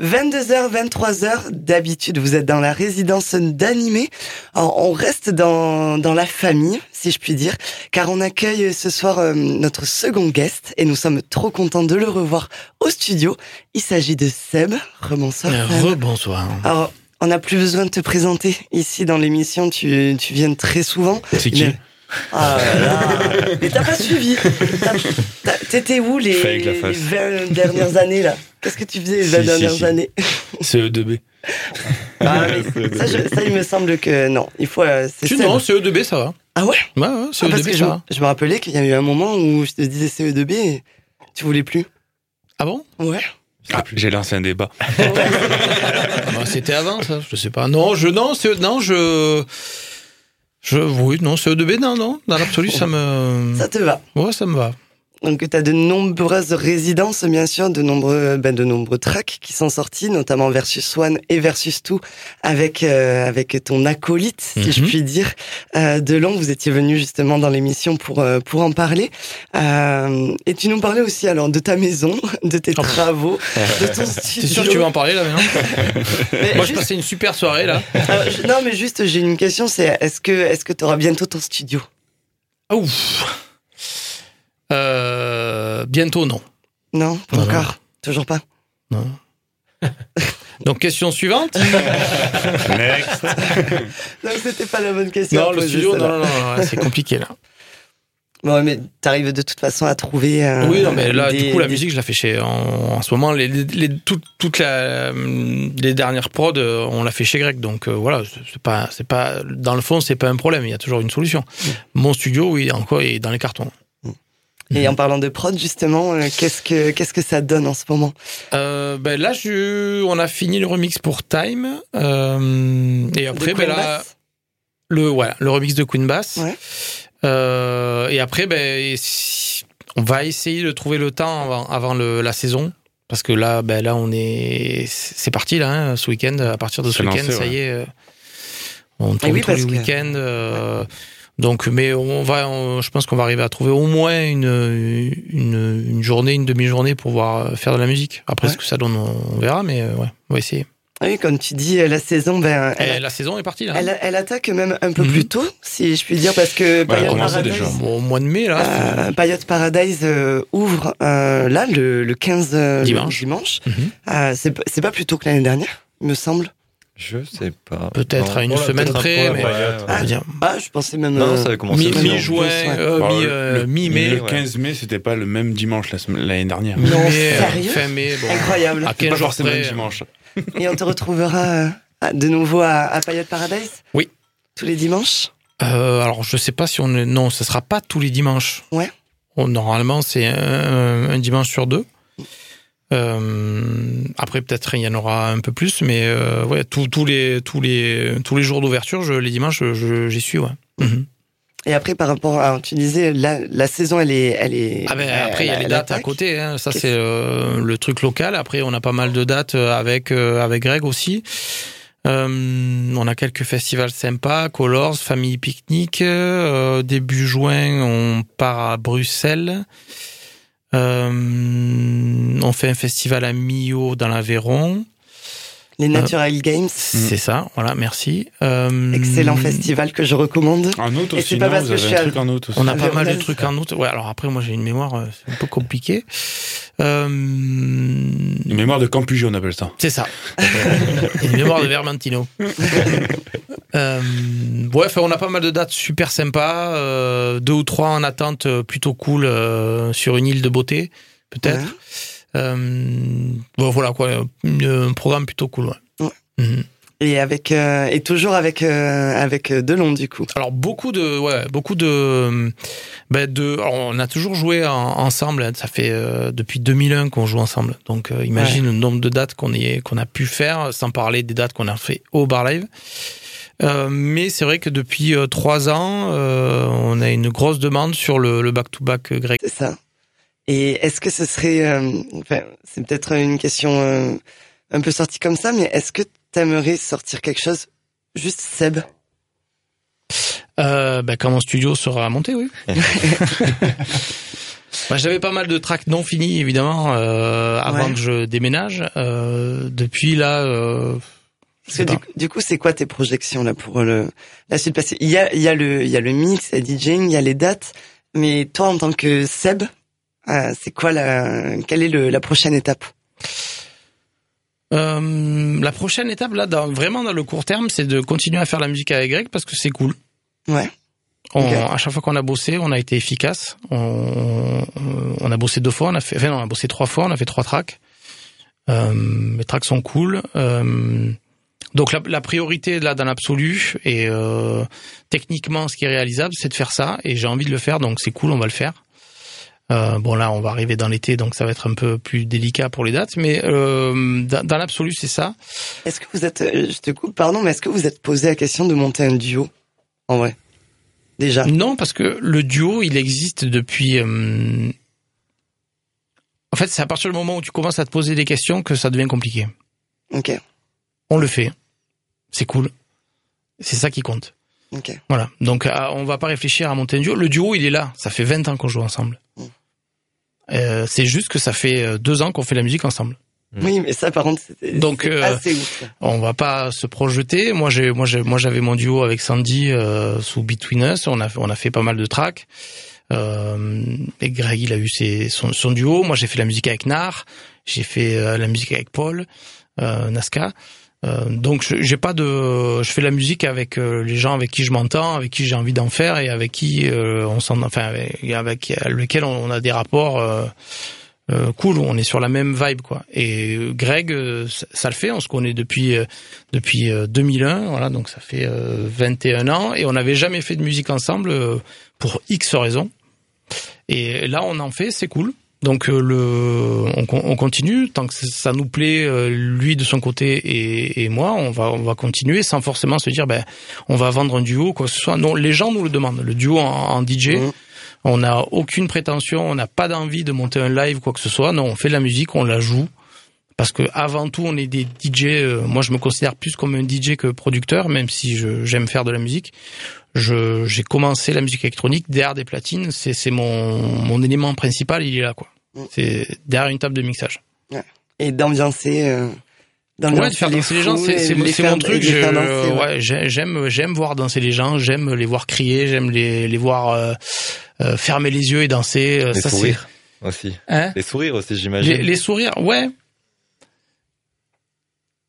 22h, 23h, d'habitude, vous êtes dans la résidence d'animé. On reste dans, dans la famille, si je puis dire, car on accueille ce soir euh, notre second guest et nous sommes trop contents de le revoir au studio. Il s'agit de Seb. Rebonsoir. Euh, rebonsoir. Alors, on n'a plus besoin de te présenter ici dans l'émission, tu, tu viens très souvent. C'est qui? Ah là là. Mais t'as pas suivi. T'étais où les, les 20 dernières années là? Qu'est-ce que tu faisais les 20 dernières années? CE2B. Ah, mais ça, ça, il me semble que non. Il faut. Euh, non, CE2B, ça va. Ah ouais? Ouais, ouais CE2B, ah, ça je, va. Je me rappelais qu'il y a eu un moment où je te disais CE2B et tu voulais plus. Ah bon? Ouais. Ah, j'ai lancé un débat. bah, C'était avant, ça. Je sais pas. Non, je non, non, je. Je, oui, non, CE2B, non, non. Dans l'absolu, ça me. Ça te va. Ouais, ça me va. Donc tu as de nombreuses résidences, bien sûr, de nombreux, ben, de nombreux tracks qui sont sortis, notamment Versus One et Versus Two, avec euh, avec ton acolyte, si je mhm. puis dire. Euh, de long, vous étiez venu justement dans l'émission pour euh, pour en parler. Euh, et tu nous parlais aussi alors de ta maison, de tes oh. travaux, de ton studio. T'es sûr que tu veux en parler là maintenant? Moi, je passais une super soirée là. non, mais juste, j'ai une question, c'est est-ce que est-ce que tu auras bientôt ton studio? Ouf. Euh, bientôt, non. Non, pas encore. Toujours pas. Non. Donc, question suivante. Next. non, c'était pas la bonne question. Non, le studio, non, non, non, c'est compliqué là. Bon, mais t'arrives de toute façon à trouver. Euh, oui, non, mais là, du coup, la musique, je la fais chez. En, ce moment, les, les, toutes la, les dernières prods, euh, on l'a fait chez Greg. Donc voilà, c'est pas, c'est pas. Dans le fond, c'est pas un problème. Il y a toujours une solution. Mm. Mon studio, oui, encore, est dans les cartons. Et en parlant de prod, justement, euh, qu'est-ce que qu'est-ce que ça donne en ce moment? Euh, ben Là, je, on a fini le remix pour Time. Euh, et après, ben là, le, ouais, le remix de Queen Bass. Ouais. Euh, et après, ben, on va essayer de trouver le temps avant, avant le, la saison. Parce que là, ben là, on est, c'est parti là, hein, ce week-end. À partir de ce week-end, ça y est, on tourne oui, tous les week-ends. Euh, donc, mais on va, je pense qu'on va arriver à trouver au moins une, une, une journée, une demi-journée pour pouvoir faire de la musique. Après, ce que ça donne, on verra, mais euh, ouais, on va essayer. Oui, comme tu dis, la saison, ben, elle, la saison est partie là. Elle, elle attaque même un peu plus mhm. tôt, si je puis dire, parce que ouais, Paradise, déjà. au mois de mai là. Euh, Paradise euh, ouvre euh, là le, le 15 dimanche. dimanche. Mhm. Euh, c'est pas plus tôt que l'année dernière, il me semble. Je sais pas. Peut-être à une semaine près, mais ah, ah, je pensais même non, ça mi-juin, euh, mi-mai. le 15 mai, c'était pas le même dimanche l'année dernière. Non, sérieux Fin mai, bon, incroyable. À 15 jours près, dimanche. Et on te retrouvera euh, de nouveau à, à Payotte Paradise Oui. Tous les dimanches euh, Alors, je sais pas si on. Non, ce sera pas tous les dimanches. Ouais. Normalement, c'est un, un dimanche sur deux. Euh, après, peut-être il y en aura un peu plus, mais euh, ouais, tous les tous les tous les jours d'ouverture, les dimanches, j'y suis. Ouais. Mhm. Et après, par rapport à, tu disais, la, la saison, elle est, elle est. Ah ben après, il y a les dates à côté. Hein. Ça, c'est euh, le truc local. Après, on a pas mal de dates avec avec Greg aussi. on a quelques festivals sympas, Colors, Famille Pique-Nique. début juin, on part à Bruxelles. Euh, on fait un festival à Millau dans l'Aveyron. Les Natural Games. C'est ça, voilà, merci. Euh, Excellent festival que je recommande. En août aussi, pas parce que je suis un truc en août On a pas mal de trucs en août. Ouais, alors après, moi j'ai une mémoire euh, un peu compliquée. Euh... Une mémoire de Campuggio, on appelle ça. C'est ça. une mémoire de Vermentino. euh, ouais, on a pas mal de dates super sympas. Euh, deux ou trois en attente euh, plutôt cool euh, sur une île de beauté, peut-être. Euh, bon, voilà quoi, un programme plutôt cool. Ouais. Mhm. Et avec euh, et toujours avec euh, avec Delon du coup. Alors beaucoup de ouais beaucoup de ben de alors, on a toujours joué ensemble. Hein. Ça fait euh, depuis 2001 qu'on joue ensemble. Donc imagine le nombre de dates qu'on est qu'on a pu faire, sans parler des dates qu'on a fait au bar live. mais c'est vrai que depuis trois ans, on a une grosse demande sur le back to back grec. C'est ça. Et est-ce que ce serait, euh, enfin, c'est peut-être une question euh, un peu sortie comme ça, mais est-ce que tu aimerais sortir quelque chose juste Seb? Euh, bah, quand mon studio sera monté, oui. Bah, j'avais pas mal de tracks non finis évidemment euh, avant que je déménage. Euh, depuis là. Euh, du, coup, c'est quoi tes projections là pour le la suite? Passée Il y a il y a le il y a le mix, la DJing, il y a les dates. Mais toi, en tant que Seb, euh, c'est quoi la quelle est le, la prochaine étape? Euh, la prochaine étape là, dans, vraiment dans le court terme, c'est de continuer à faire la musique avec Greg parce que c'est cool. Ouais. À chaque fois qu'on a bossé, on a été efficace. On, on, a bossé deux fois, on a fait, enfin, on a bossé trois fois, on a fait trois tracks. Euh, les tracks sont cool. Euh, donc la, la, priorité là dans l'absolu et euh, techniquement ce qui est réalisable, c'est de faire ça et j'ai envie de le faire, donc c'est cool, on va le faire. Euh, bon là, on va arriver dans l'été, donc ça va être un peu plus délicat pour les dates, mais euh, dans, dans l'absolu, c'est ça. Est-ce que vous êtes, euh, je te coupe, pardon, mais est-ce que vous êtes posé la question de monter un duo, en vrai, déjà Non, parce que le duo, il existe depuis. Euh... En fait, c'est à partir du moment où tu commences à te poser des questions que ça devient compliqué. Ok. On le fait, c'est cool, c'est ça qui compte. Ok. Voilà. Donc, on va pas réfléchir à monter un duo. Le duo, il est là. Ça fait 20 ans qu'on joue ensemble. Euh, c'est juste que ça fait euh, deux ans qu'on fait la musique ensemble. Hmm. Oui, mais ça, par contre, donc euh, assez ouf. on va pas se projeter. Moi, j'ai, moi, j'ai, moi, j'avais mon duo avec Sandy euh, sous Between Us. On a, on a fait pas mal de tracks. Euh, et Greg, il a eu ses, son, son duo. Moi, j'ai fait la musique avec Nar. J'ai fait la musique avec Paul, Nasca. Euh, donc j'ai pas de, je fais la musique avec euh, les gens avec qui je m'entends, avec qui j'ai envie d'en faire et avec qui euh, on s'en, enfin avec, avec lesquels on a des rapports cool, où on est sur la même vibe quoi. Et Greg, ça le fait, on se connaît depuis depuis 2001, voilà, donc ça fait 21 ans et on n'avait jamais fait de musique ensemble pour X raisons. Et là on en fait, c'est cool. Donc euh, le, on, on, continue tant que ça nous plaît, euh, lui de son côté et, et, moi, on va on va continuer sans forcément se dire ben on va vendre un duo quoi que ce soit. Non, les gens nous le demandent. Le duo en, DJ, mmh. on n'a aucune prétention, on n'a pas d'envie de monter un live quoi que ce soit. Non, on fait de la musique, on la joue parce que avant tout on est des DJ. Euh, moi, je me considère plus comme un DJ que producteur, même si j'aime faire de la musique j'ai commencé la musique électronique derrière des platines. C'est mon, mon élément principal, il est là quoi. Mm. C'est derrière une table de mixage. Ouais. Et d'ambiancer. Euh, ouais, de faire danser les gens, c'est mon truc. ouais, j'aime j'aime voir danser les gens, j'aime les voir crier, j'aime les les voir euh, euh, fermer les yeux et danser. Les ça, sourires aussi. Hein les sourires aussi, j'imagine. Les, les sourires, ouais.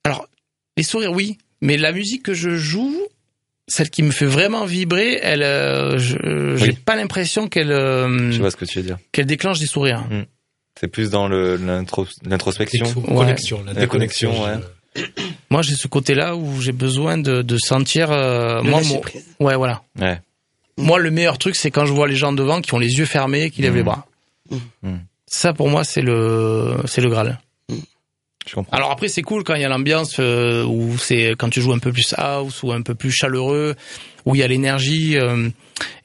Alors, les sourires, oui. Mais la musique que je joue, celle qui me fait vraiment vibrer, elle, euh, j'ai pas l'impression qu'elle. Euh, je vois ce que tu veux dire. Qu'elle déclenche des sourires. Hmm. C'est plus dans l'introspection, connexion, la déconnexion. Ouais. Moi, j'ai ce côté-là où j'ai besoin de, de sentir. Euh, moi, mon... ouais, voilà. Ouais. Moi, le meilleur truc, c'est quand je vois les gens devant qui ont les yeux fermés, qui lèvent les hmm. bras. Hmm. Ça, pour moi, c'est le, c'est le graal. Alors après c'est cool quand il y a l'ambiance euh, où c'est quand tu joues un peu plus house ou un peu plus chaleureux où il y a l'énergie euh,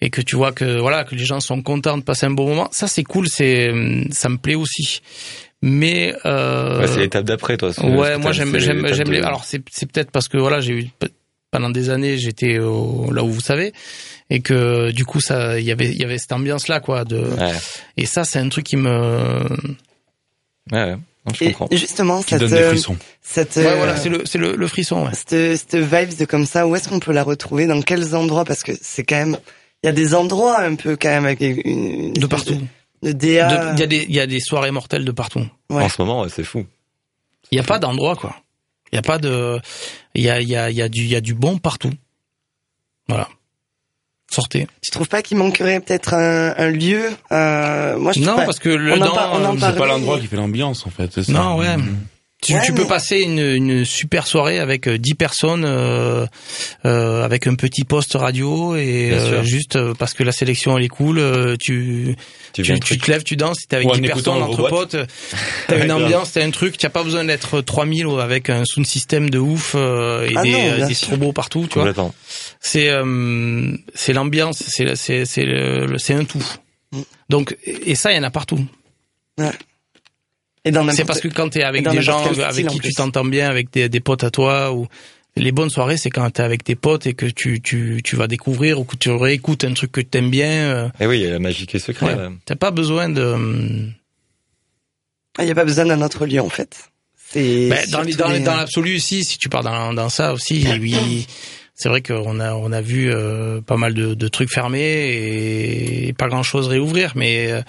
et que tu vois que voilà que les gens sont contents de passer un bon moment. Ça c'est cool, c'est ça me plaît aussi. Mais euh, ouais, c'est l'étape d'après toi. Ouais, moi j'aime j'aime j'aime les... alors c'est c'est peut-être parce que voilà, j'ai eu pendant des années, j'étais là où vous savez et que du coup ça il y avait il y avait cette ambiance là quoi de et ça c'est un truc qui me ouais et justement, cette, donne des euh, ouais, voilà, c'est le, c'est le, le, frisson. Ouais. Cette, cette vibes de comme ça, où est-ce qu'on peut la retrouver? Dans quels endroits? Parce que c'est quand même, il y a des endroits un peu quand même avec une, de partout. De, DA. Il y a des, il y a des soirées mortelles de partout. En ce moment, c'est fou. Il y a pas d'endroit quoi. Il y a pas de, il y a, il y a, il y a du, il y a du bon partout. Voilà sortez. Tu trouves pas qu'il manquerait peut-être un, un, lieu euh, Moi, je non, parce que le on c'est pas l'endroit qui fait l'ambiance en fait. Non, ouais. Mm. Tu, peux passer une, une, super soirée avec 10 euh, personnes, euh, euh, avec un petit poste radio et euh, juste parce que la sélection elle est cool, tu tu, tu, te lèves, tu danses, t'es avec 10 personnes entre potes, t'as une ambiance, t'as un truc, t'as pas besoin d'être 3000 avec un sound system de ouf et ah des, des strobos partout, tu vois. C'est c'est l'ambiance, c'est c'est c'est c'est un tout. Mm. Donc et ça il y en a partout. Ouais. C'est parce que quand tu es avec des gens avec qui tu t'entends bien, avec des, des, potes à toi, ou Les bonnes soirées, c'est quand t'es avec tes potes et que tu, tu, tu vas découvrir ou que tu réécoutes un truc que t'aimes bien. Et eh oui, il y a la magie qui est secrète. Ouais. T'as pas besoin de... Il n'y a pas besoin d'un autre lieu, en fait. C'est ben, dans, dans, dans l'absolu aussi, si tu pars dans, dans ça aussi, oui, c'est vrai qu'on a on a vu euh, pas mal de, de, trucs fermés et pas grand chose réouvrir, mais euh, euh,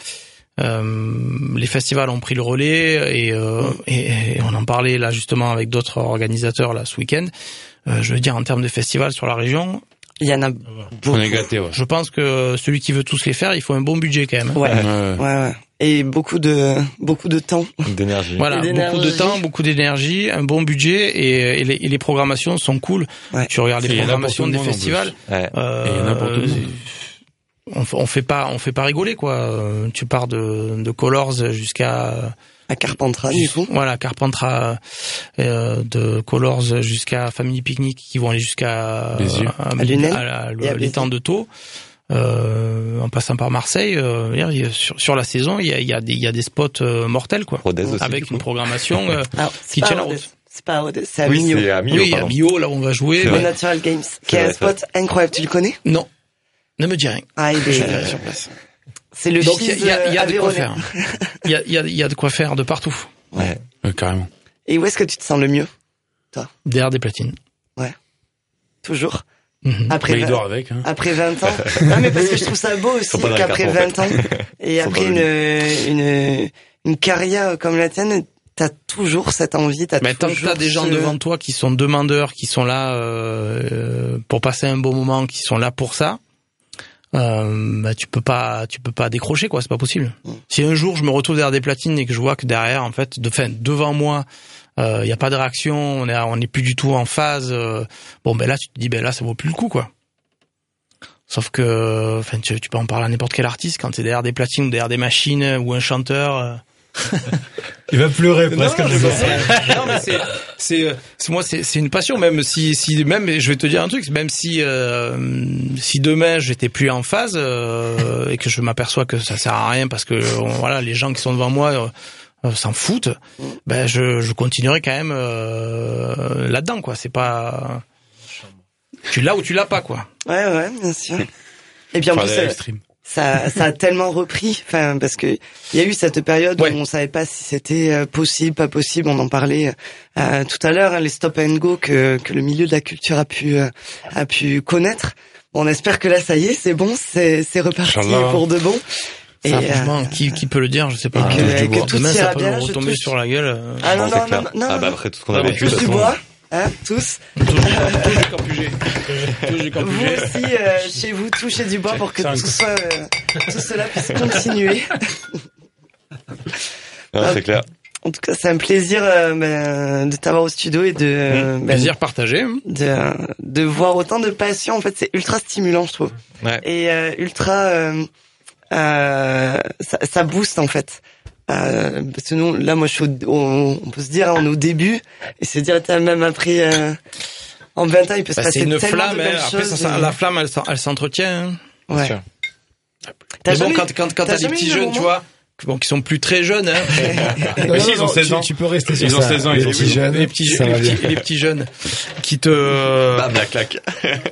les festivals ont pris le relais et, euh, et, on en parlait là justement avec d'autres organisateurs là ce week-end. Euh, je veux dire en termes de festivals sur la région, il y en a beaucoup. Gâté, ouais. Je pense que celui qui veut tous les faire, il faut un bon budget quand même. Ouais, ouais, ouais. Et beaucoup de beaucoup de temps. D'énergie. Voilà, beaucoup de temps, beaucoup d'énergie, un bon budget et, et, les, et, les, programmations sont cool. Ouais. Tu regardes les programmations des festivals. Ouais. Euh, et il y en a pour tout le monde on, on fait pas on fait pas rigoler quoi. Euh, tu pars de, de Colors jusqu'à à Carpentras du coup. Voilà, Carpentras euh, de Colors jusqu'à Family Picnic qui vont aller jusqu'à à, l'étang de Taux. Euh, en passant par Marseille, euh, sur, sur la saison, il y a, il y a, des, il y a des spots euh, mortels quoi, aussi, avec une programmation euh, qui tient la route. C'est pas à c'est à oui. À à là où on va jouer. Le Natural Games, qui est un spot incroyable. Tu le connais? Non. Ne me dis rien. Ah, il est sur place. C'est le Donc il y, a, y a de quoi faire. Il y a, y, a, y a de quoi faire de partout. Ouais. ouais carrément. Et où est-ce que tu te sens le mieux, toi? Derrière des platines. Ouais. Toujours. Mm-hmm. Après, mais il dort avec. Hein. Après 20 ans. non mais parce que je trouve ça beau aussi qu'après 20 ans et après une, une, une carrière comme la tienne, t'as toujours cette envie. T'as mais tant que t'as des gens devant toi qui sont demandeurs, qui sont là euh, pour passer un bon moment, qui sont là pour ça, euh, bah, tu peux pas tu peux pas décrocher quoi c'est pas possible mm. si un jour je me retrouve derrière des platines et que je vois que derrière en fait de fin, devant moi il euh, y a pas de réaction on est on est plus du tout en phase euh, bon ben là tu te dis ben là ça vaut plus le coup quoi sauf que enfin tu, tu peux en parler à n'importe quel artiste quand tu es derrière des platines ou derrière des machines ou un chanteur euh, il va pleurer presque. Non, non mais c'est c'est moi c'est c'est une passion même si si même je vais te dire un truc même si euh, si demain j'étais plus en phase euh, et que je m'aperçois que ça sert à rien parce que voilà les gens qui sont devant moi euh, s'en foutent ben je je continuerai quand même là-dedans quoi. C'est pas tu l'as ou tu l'as pas quoi. Ouais ouais bien sûr. Et bien en plus ça, ça a tellement repris, enfin parce que il y a eu cette période où on savait pas si c'était euh, possible, pas possible. On en parlait euh, tout à l'heure, hein, les stop and go que, que le milieu de la culture a pu euh, a pu connaître. On espère que là, ça y est, c'est bon, c'est c'est reparti pour de bon. Et euh, qui, qui peut le dire, je sais pas. Et que, que tout Demain, ça peut retomber sur la gueule. Ah non, non, non, non, Ah bah après tout ce qu'on a vécu, du bois. Hein, tous. Vous aussi, euh, chez vous, touchez du bois pour que tout, soit, euh, tout cela puisse continuer. c'est clair. En tout cas, c'est un plaisir euh, ben, de t'avoir au studio et de mmh. plaisir partagé, hein. de de voir autant de passion. En fait, c'est ultra stimulant, je trouve. Ouais. Et ultra, ça, ça booste en fait. Euh, parce que nous, là, moi, je suis on, peut se dire, on est au début, et se dire, même après, euh, en 20 ans, il peut se bah, passer une tellement flamme, de belles hein. choses. Après, ça, la flamme, elle, elle s'entretient. Hein. Ouais. Mais bon, quand, quand, quand t'as des petits jeunes, tu vois, bon, qui sont plus très jeunes, hein. Mais si, ils ont 16 ans. Tu, peux rester sur ils ont 16 ans, ils ont petits jeunes. Les petits, les petits, les petits jeunes qui te, Bam, la claque.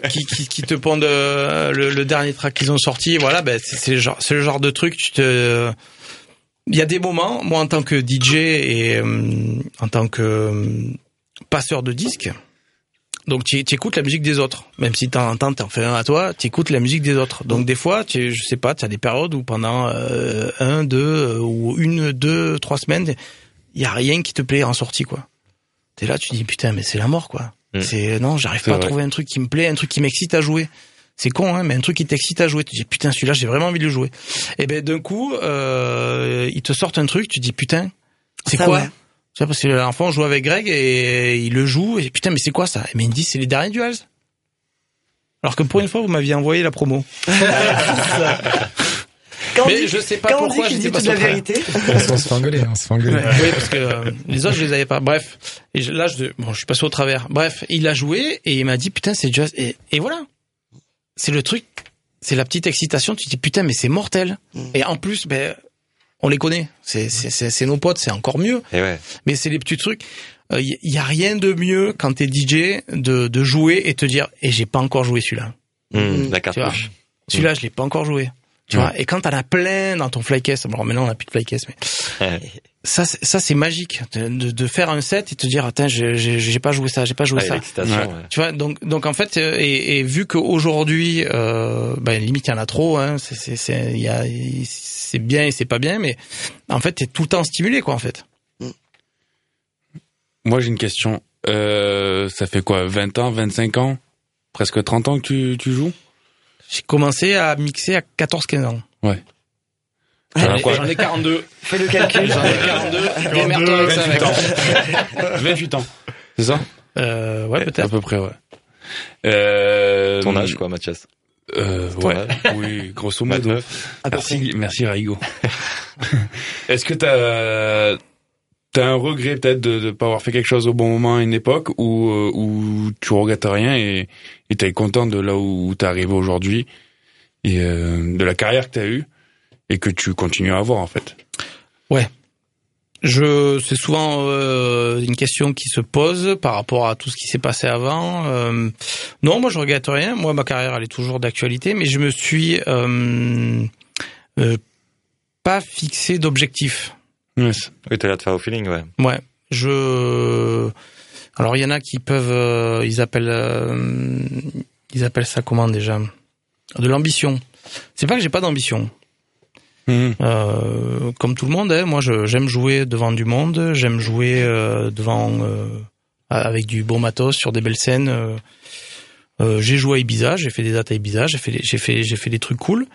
qui, qui, qui te pondent euh, le, le dernier track qu'ils ont sorti. Voilà, ben, c'est le genre, c'est le genre de truc, tu te, il y a des moments, moi en tant que DJ et euh, en tant que euh, passeur de disques, donc tu, écoutes la musique des autres, même si t'en entends, t'en fais un à toi, tu écoutes la musique des autres. Donc des fois, tu, je sais pas, tu as des périodes où pendant euh, un, deux ou une, deux, trois semaines, il y a rien qui te plaît en sortie quoi. T'es là, tu dis putain, mais c'est la mort quoi. Mm. C'est non, j'arrive pas à trouver un truc qui me plaît, un truc qui m'excite à jouer. C'est con, hein, mais un truc qui t'excite à jouer. Tu dis putain, celui-là, j'ai vraiment envie de le jouer. Et ben d'un coup, euh, ils te sortent un truc, tu dis putain, c'est quoi ouais. Tu vois, parce que l'enfant joue avec Greg et il le joue et putain, mais c'est quoi ça? Et mais il me dit c'est les derniers duels. Alors que pour une fois, vous m'aviez envoyé la promo. Quand mais dit, je sais pas quand pourquoi je dis toute la vérité. on se fait engueuler, on se fait engueuler. oui, parce que euh, les autres, je les avais pas. Bref. Et là, je, bon, je suis passé au travers. Bref, il a joué et il m'a dit, putain, c'est just, et, et voilà c'est le truc, c'est la petite excitation. Tu te dis putain, mais c'est mortel. Mm. Et en plus, ben, on les connaît. C'est c'est c'est nos potes, c'est encore mieux. Et ouais. Mais c'est les petits trucs. il euh, y, a rien de mieux quand t'es DJ de, de jouer et te dire et j'ai pas encore joué celui-là. Mmh, la Celui-là, je l'ai pas encore joué. Tu vois, et quand t'en as plein dans ton flycase, alors maintenant on a plus de flycase, mais ça, ça c'est magique de, de, faire un set et te dire attends, j'ai pas joué ça, j'ai pas joué ça. Tu vois, donc donc en fait, euh, et, et vu qu'aujourd'hui, euh, ben limite il y en a trop, hein, c'est c'est il y a c'est bien et c'est pas bien, mais en fait t'es tout le temps stimulé quoi en fait. Moi j'ai une question. Euh, ça fait quoi, 20 ans, 25 ans, presque 30 ans que tu, tu joues? J'ai commencé à mixer à 14-15 ans. Ouais. J'en ai 42. Fais le calcul. J'en ai 42. Démerde-toi avec ça, 28 ans. 28 ans. C'est ça? Euh, Ouais, peut-être. À peu près, ouais. Euh, Ton âge, quoi, Mathias? Euh, ouais, oui, grosso modo. Merci, merci Raigo. Est-ce que t'as t'as un regret peut-être de ne pas avoir fait quelque chose au bon moment à une époque ou euh, où tu regrettes rien et et t'es content de là où t'es arrivé aujourd'hui et euh, de la carrière que t'as eue et que tu continues à avoir en fait. Ouais. Je c'est souvent euh, une question qui se pose par rapport à tout ce qui s'est passé avant. Euh, non, moi je regrette rien. Moi ma carrière elle est toujours d'actualité, mais je me suis euh pas fixé d'objectif. Yes. Oui, t'es là de faire au feeling, ouais. Ouais. Je. Alors il y en a qui peuvent, euh, ils appellent, euh, ils appellent ça comment déjà? De l'ambition. C'est pas que j'ai pas d'ambition. Mmh. Euh, comme tout le monde, hein, moi j'aime jouer devant du monde, j'aime jouer devant avec du bon matos sur des belles scènes. j'ai joué à Ibiza, j'ai fait des dates à Ibiza, j'ai fait, j'ai fait, j'ai fait des trucs cool.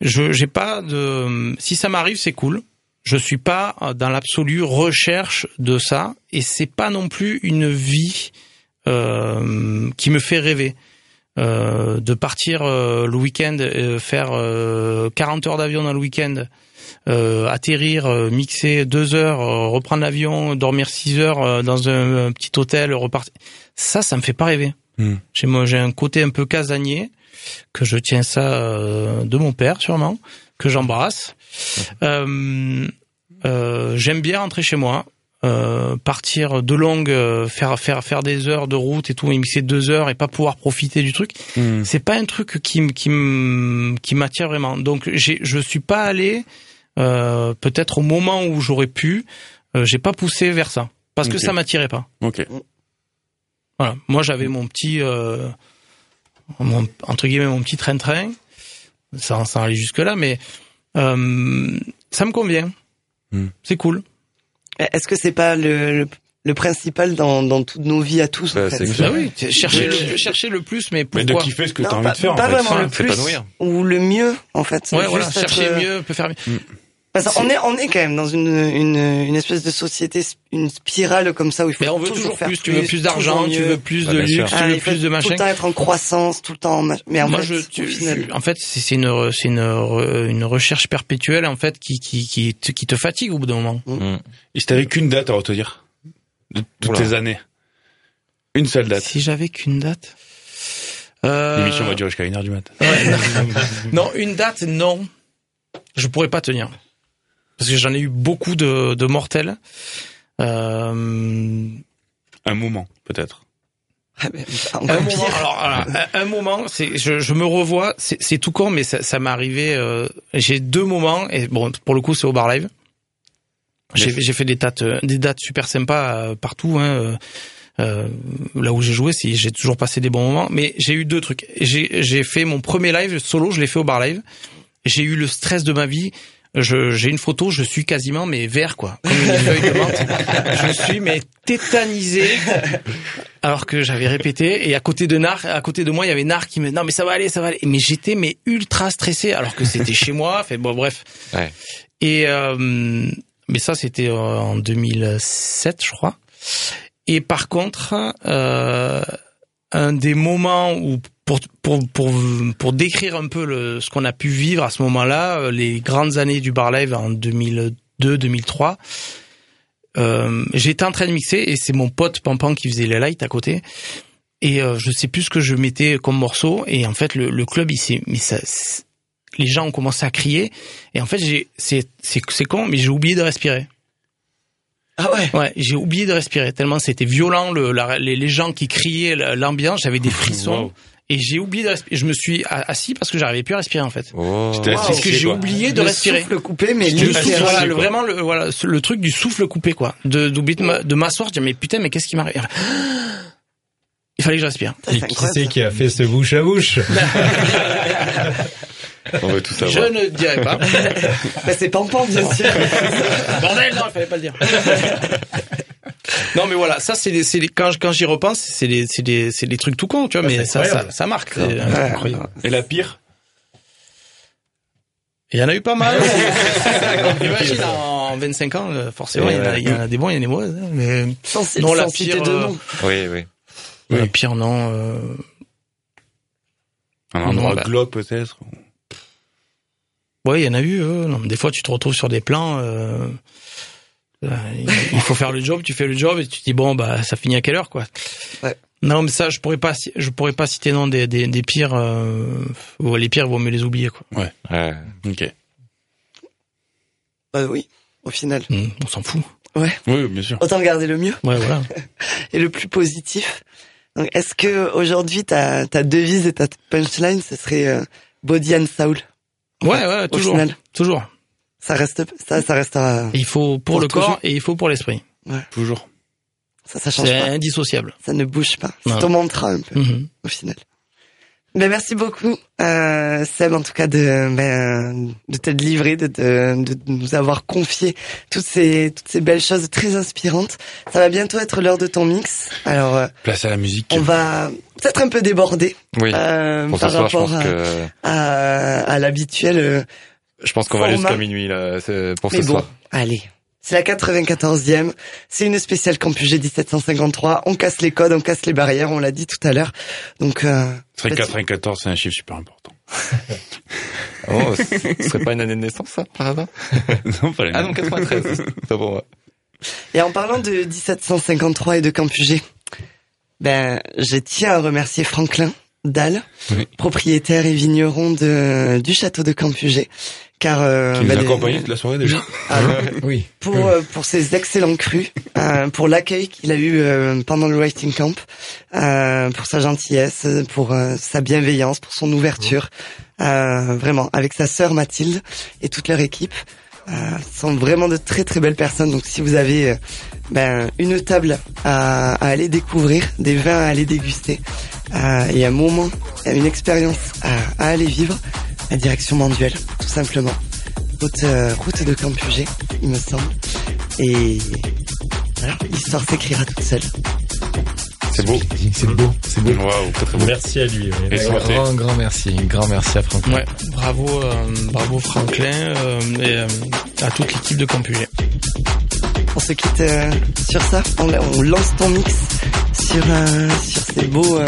Je, j'ai pas de, si ça m'arrive, c'est cool je suis pas euh, dans l'absolu recherche de ça et c'est pas non plus une vie euh, qui me fait rêver. Euh, de partir euh, le week-end, euh, faire 40 heures d'avion dans le week-end, atterrir, mixer deux heures, reprendre l'avion, dormir six heures dans un, petit hôtel, repartir. Ça, ça me fait pas rêver. Hmm. J'ai moi j'ai un côté un peu casanier que je tiens ça de mon père sûrement que j'embrasse. Euh, euh, J'aime bien rentrer chez moi, euh, partir de longue, faire faire faire des heures de route et tout, et mixer deux heures et pas pouvoir profiter du truc. Hmm. C'est pas un truc qui qui qui m'attire vraiment. Donc j'ai je suis pas allé peut-être au moment où j'aurais pu, j'ai pas poussé vers ça parce que ça m'attirait pas. Ok. Voilà. Moi j'avais mon petit mon, entre guillemets mon petit train-train sans, sans aller jusque là, mais euh, ça me convient. Hmm. C'est cool. Est-ce que c'est pas le, le, principal dans, dans toutes nos vies à tous bah, ah oui, chercher le, chercher le plus, mais pourquoi Mais de kiffer ce que tu as envie de faire. Pas en fait. vraiment le plus, ou le mieux en fait. Ouais, voilà, chercher euh, mieux peut faire mieux. Hmm on est on est quand même dans une, une, une espèce de société une spirale comme ça où il faut mais on veut toujours, plus, tu veux plus d'argent tu veux plus de luxe tu veux plus de machin tout le temps être en croissance tout le temps mais en moi fait, je, en fait c'est une c'est une une recherche perpétuelle en fait qui qui qui te, qui te fatigue au bout d'un moment. Mm. mm. et si t'avais qu'une date à retenir de toutes tes années. Une seule date. Si j'avais qu'une date euh... l'émission va durer jusqu'à une heure du matin. non une date non. Je pourrais pas tenir parce que j'en ai eu beaucoup de, de mortels. Euh... Un moment, peut-être. Ah, un moment, alors, un, moment, c'est, je, je, me revois, c'est, tout con, mais ça, ça m'est arrivé. Euh, j'ai deux moments, et bon, pour le coup, c'est au bar live. J'ai, j'ai fait des dates, euh, des dates super sympas euh, partout. Hein, euh, là où j'ai joué, si j'ai toujours passé des bons moments, mais j'ai eu deux trucs. J'ai, j'ai fait mon premier live solo, je l'ai fait au bar live. J'ai eu le stress de ma vie j'ai une photo, je suis quasiment mais vert quoi, comme une feuille de menthe. Je suis mais tétanisé alors que j'avais répété et à côté de Nar, à côté de moi, il y avait Nar qui me non mais ça va aller, ça va aller. Mais j'étais mais ultra stressé alors que c'était chez moi. Fait bon bref. Ouais. Et euh, mais ça c'était en 2007 je crois. Et par contre, euh, un des moments où pour, pour, pour, pour décrire un peu le, ce qu'on a pu vivre à ce moment-là, euh, les grandes années du bar live en 2002-2003, euh, j'étais en train de mixer et c'est mon pote Pampan qui faisait les lights à côté. Et euh, je sais plus ce que je mettais comme morceau. Et en fait, le, le club, il mais ça, les gens ont commencé à crier. Et en fait, j'ai, c'est, c'est con, mais j'ai oublié de respirer. Ah ouais. Ouais, j'ai oublié de respirer tellement c'était violent le, les, gens qui criaient l'ambiance, j'avais des frissons. Et j'ai oublié de respirer. Je me suis assis parce que j'arrivais plus à respirer en fait. Oh. Parce que j'ai oublié de respirer. Le souffle coupé, mais le souffle, voilà, le, vraiment le voilà le truc du souffle coupé quoi. De d'oublier de m'asseoir, de dire mais putain mais qu'est-ce qui m'arrive? Il fallait que je respire. Et qui c'est qui a fait ce bouche à bouche? On veut tout savoir. Je ne dirai pas. bah, c'est Pampan, bien sûr. Bordel, non, il fallait pas le dire. non, mais voilà, ça, c'est quand, quand j'y repense, c'est des trucs tout cons, tu vois, mais ça, ça, ça, marque. Et la pire? Il y en a eu pas mal. Imagine, en 25 ans, euh, forcément, il y, en a, il y en a des bons, il y en a des mauvais. Hein, mais sans, non, la pire, de nom. Oui, oui. La pire, non. Euh... Un endroit bah... glauque, peut-être Ouais, il y en a eu. Euh, non, des fois, tu te retrouves sur des plans. Euh, euh, il faut faire le job, tu fais le job et tu te dis bon bah ça finit à quelle heure quoi. Ouais. Non mais ça je pourrais pas je pourrais pas citer non des des, des pires euh, les pires il vaut mieux les oublier quoi. Ouais. ouais. OK. Bah oui, au final. Mmh, on s'en fout. Ouais. Oui, bien sûr. Autant garder le mieux. Ouais, voilà. et le plus positif. Donc est-ce que aujourd'hui ta ta devise et ta punchline ce serait euh, body and soul? Ouais, ouais, toujours. Toujours. Ça reste, ça, ça restera. Il faut pour, le corps et il faut pour l'esprit. Ouais. Toujours. Ça, ça change pas. C'est indissociable. Ça ne bouge pas. C'est ton mantra un peu, mhm. au final. Ben merci beaucoup, euh, Seb, en tout cas de ben, de t'être livré, de, de, de nous avoir confié toutes ces toutes ces belles choses très inspirantes. Ça va bientôt être l'heure de ton mix. Alors euh, place à la musique. On va peut-être un peu déborder oui. euh, par rapport à, à, à l'habituel. Euh, je pense qu'on va jusqu'à minuit là, pour ce soir. Allez, c'est la 94e. C'est une spéciale Campus G 1753. On casse les codes, on casse les barrières, on l'a dit tout à l'heure. Donc, euh, 94, c'est un chiffre super important. oh, ce serait pas une année de naissance, ça, par hasard? non, pas Ah non, 93. c'est bon, Et en parlant de 1753 et de Campus G, ben, je tiens à remercier Franklin Dalle, propriétaire et vigneron de, du château de Campugé, car euh, qui nous bah, accompagné toute la soirée déjà. Ah, oui. Pour euh, pour ses excellents crus, euh, pour l'accueil qu'il a eu euh, pendant le writing camp, euh, pour sa gentillesse, pour sa bienveillance, pour son ouverture, vraiment avec sa sœur Mathilde et toute leur équipe. sont vraiment de très très belles personnes. Donc si vous avez ben, une table à, à, aller découvrir, des vins à aller déguster, euh, et un moment, une expérience à, à, aller vivre, la direction Manduel, tout simplement. Route, euh, route de Campugé, il me semble. Et voilà, l'histoire s'écrira toute seule. C'est beau. C'est beau. C'est beau. Wow, très, très beau. Merci à lui. Un grand, grand merci. Un grand merci à Franklin. Ouais, bravo, euh, bravo Franklin euh, et euh, à toute l'équipe de Campugé on se quitte euh, sur ça. On, lance ton mix sur, euh, ces beaux, euh,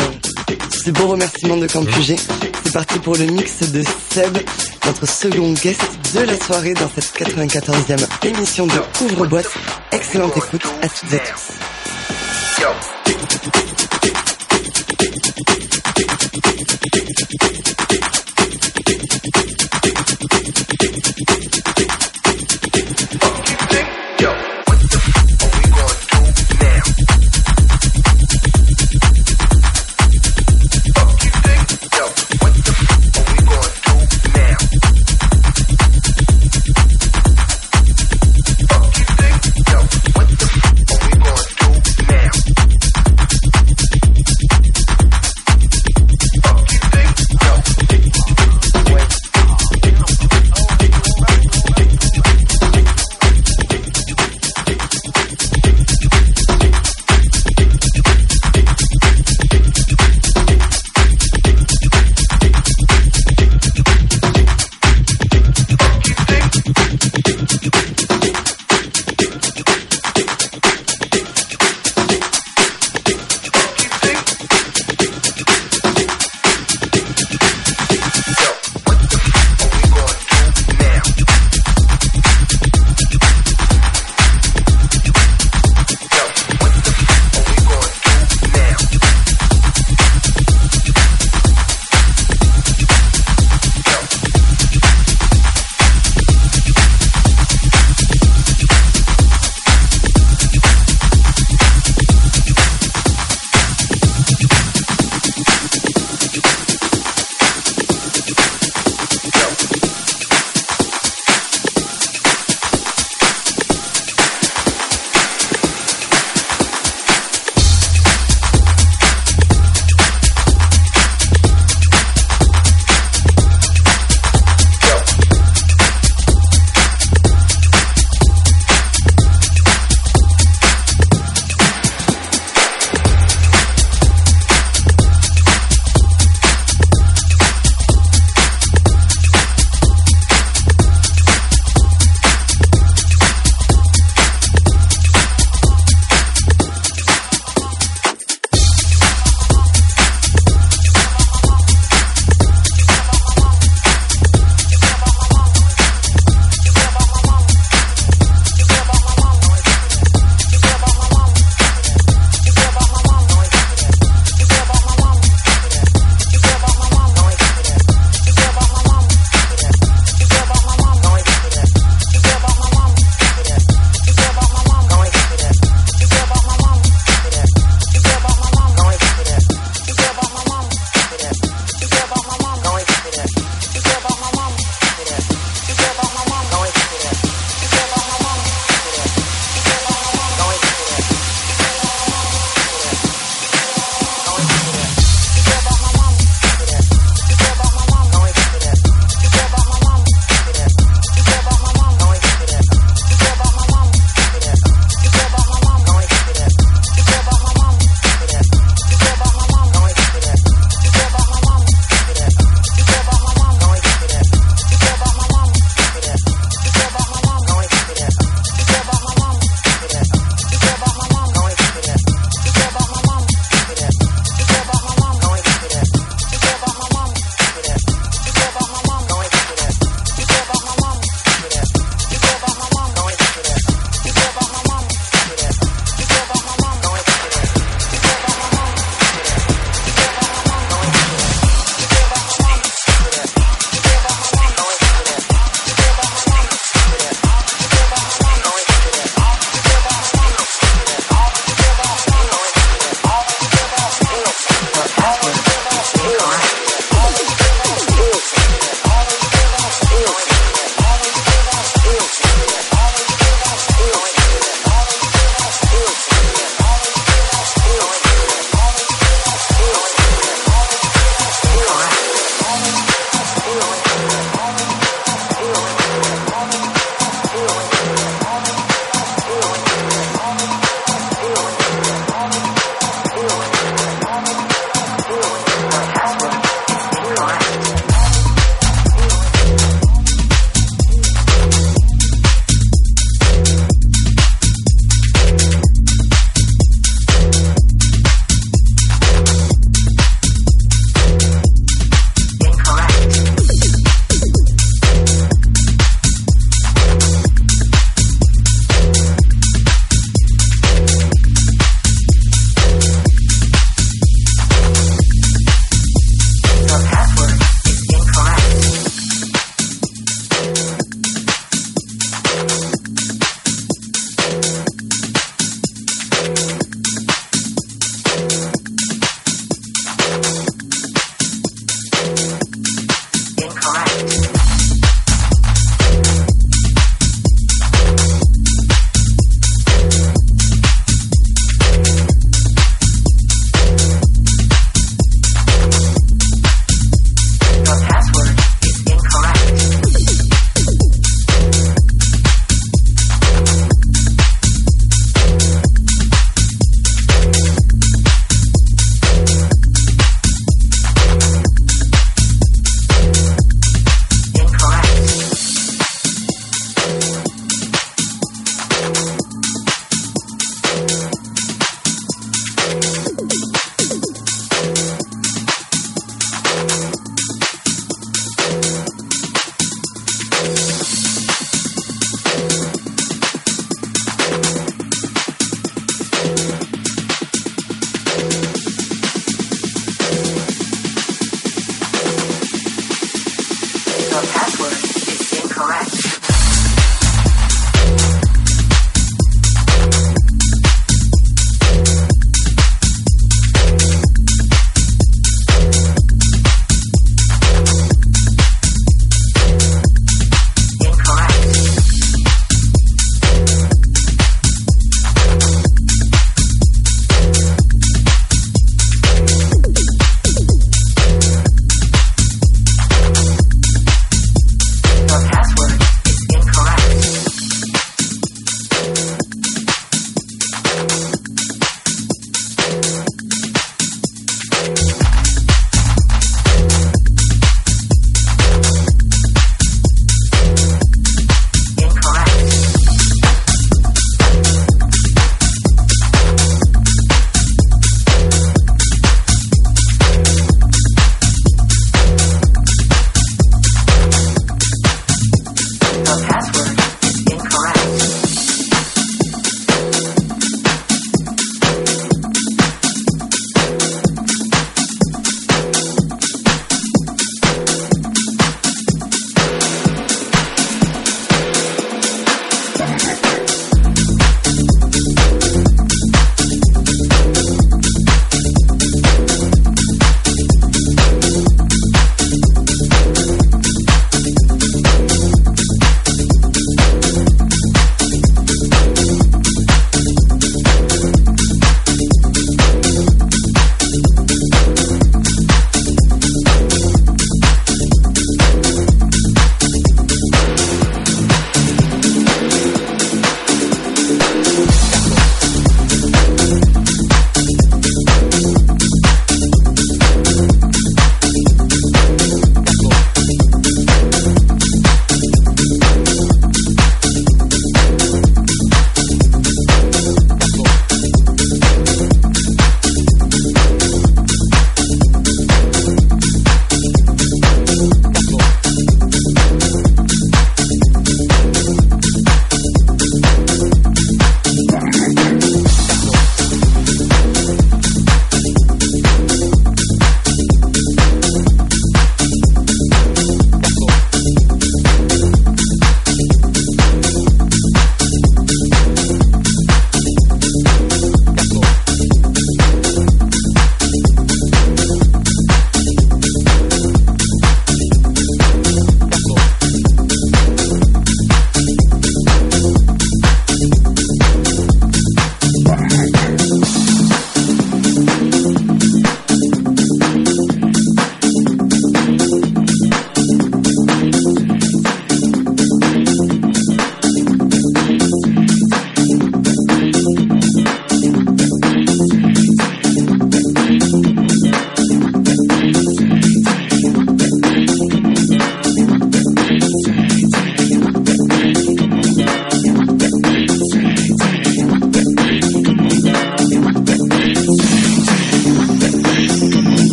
beaux remerciements de Camp QG. C'est parti pour le mix de Seb, notre second guest de la soirée dans cette 94e émission de Ouvre-boîte. Excellente écoute à toutes et à tous.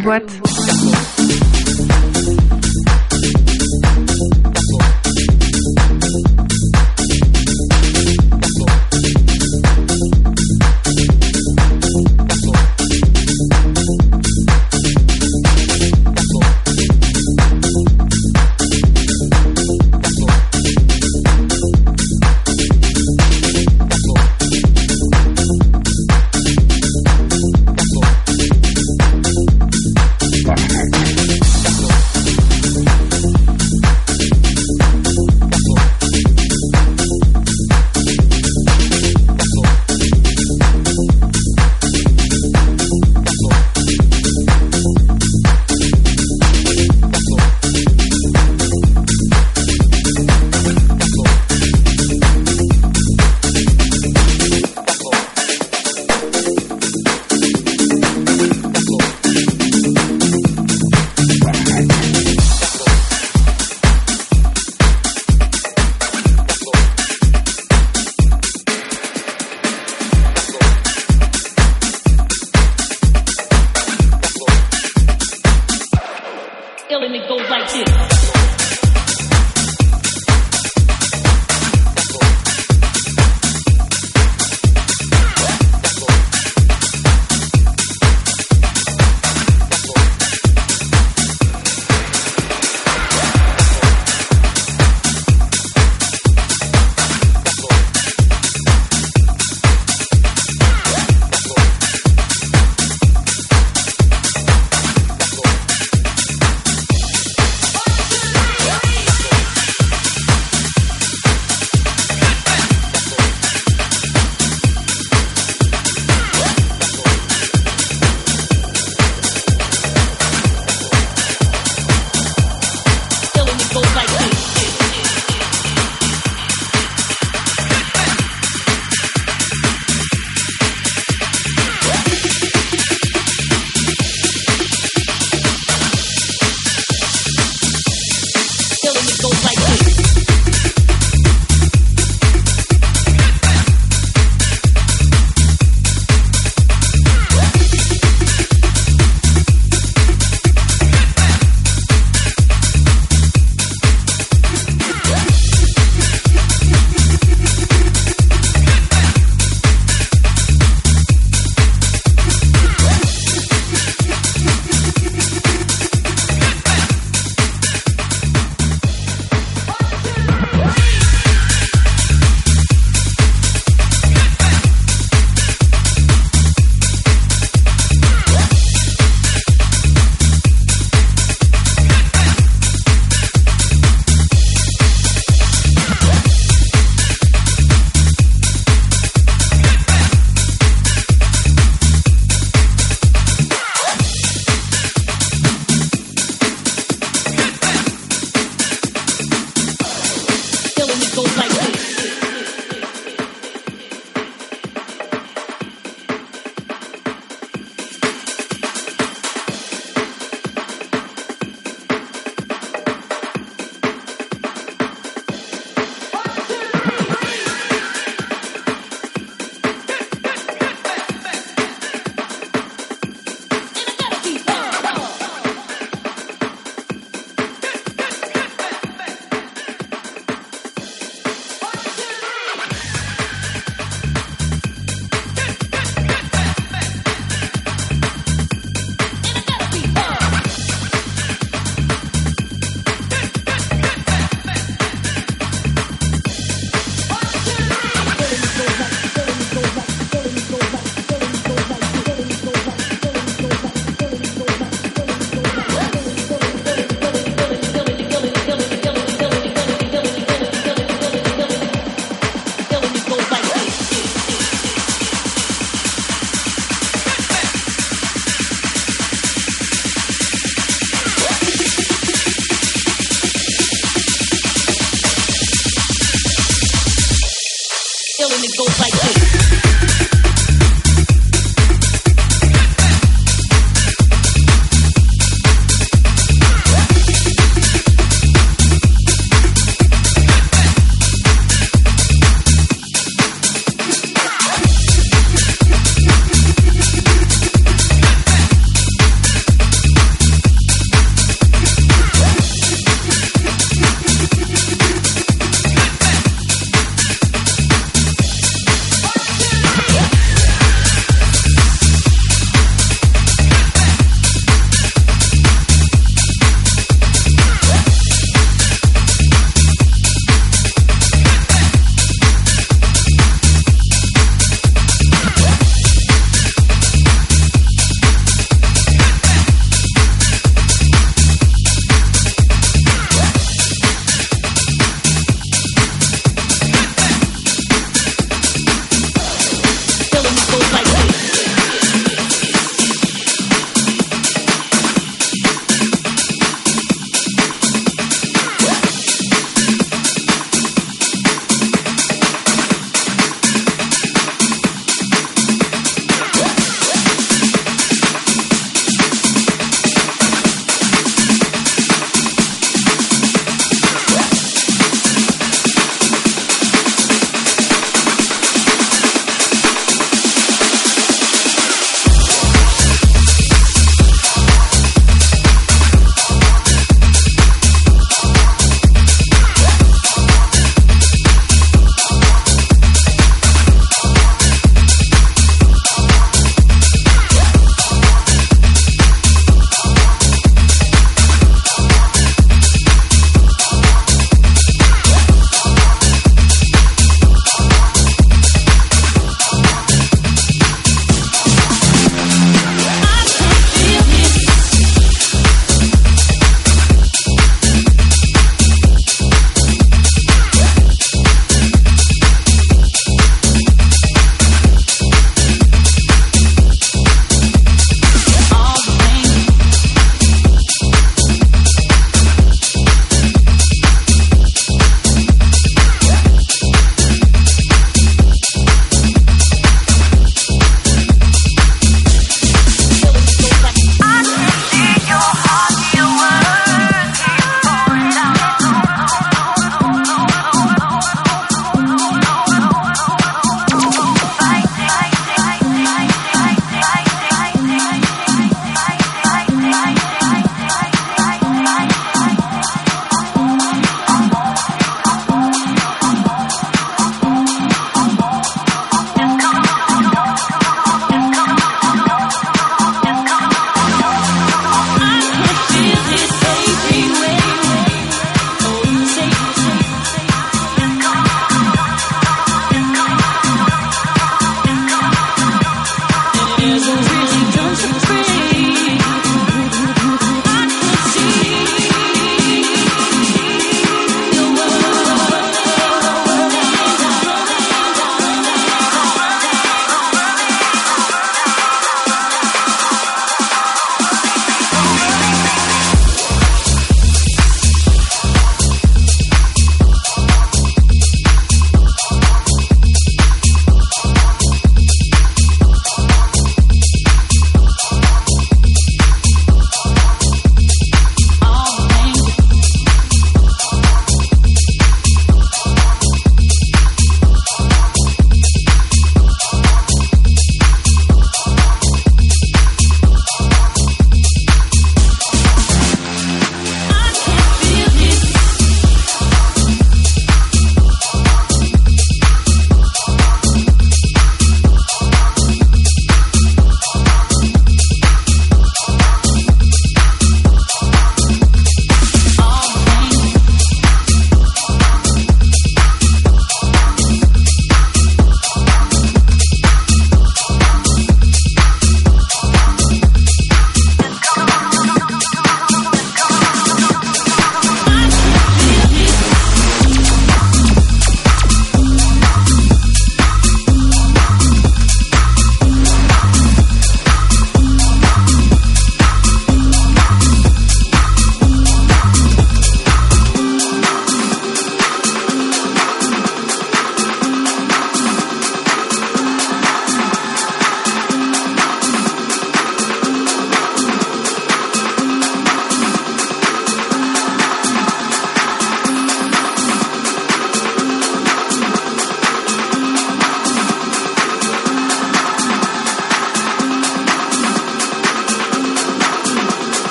C'est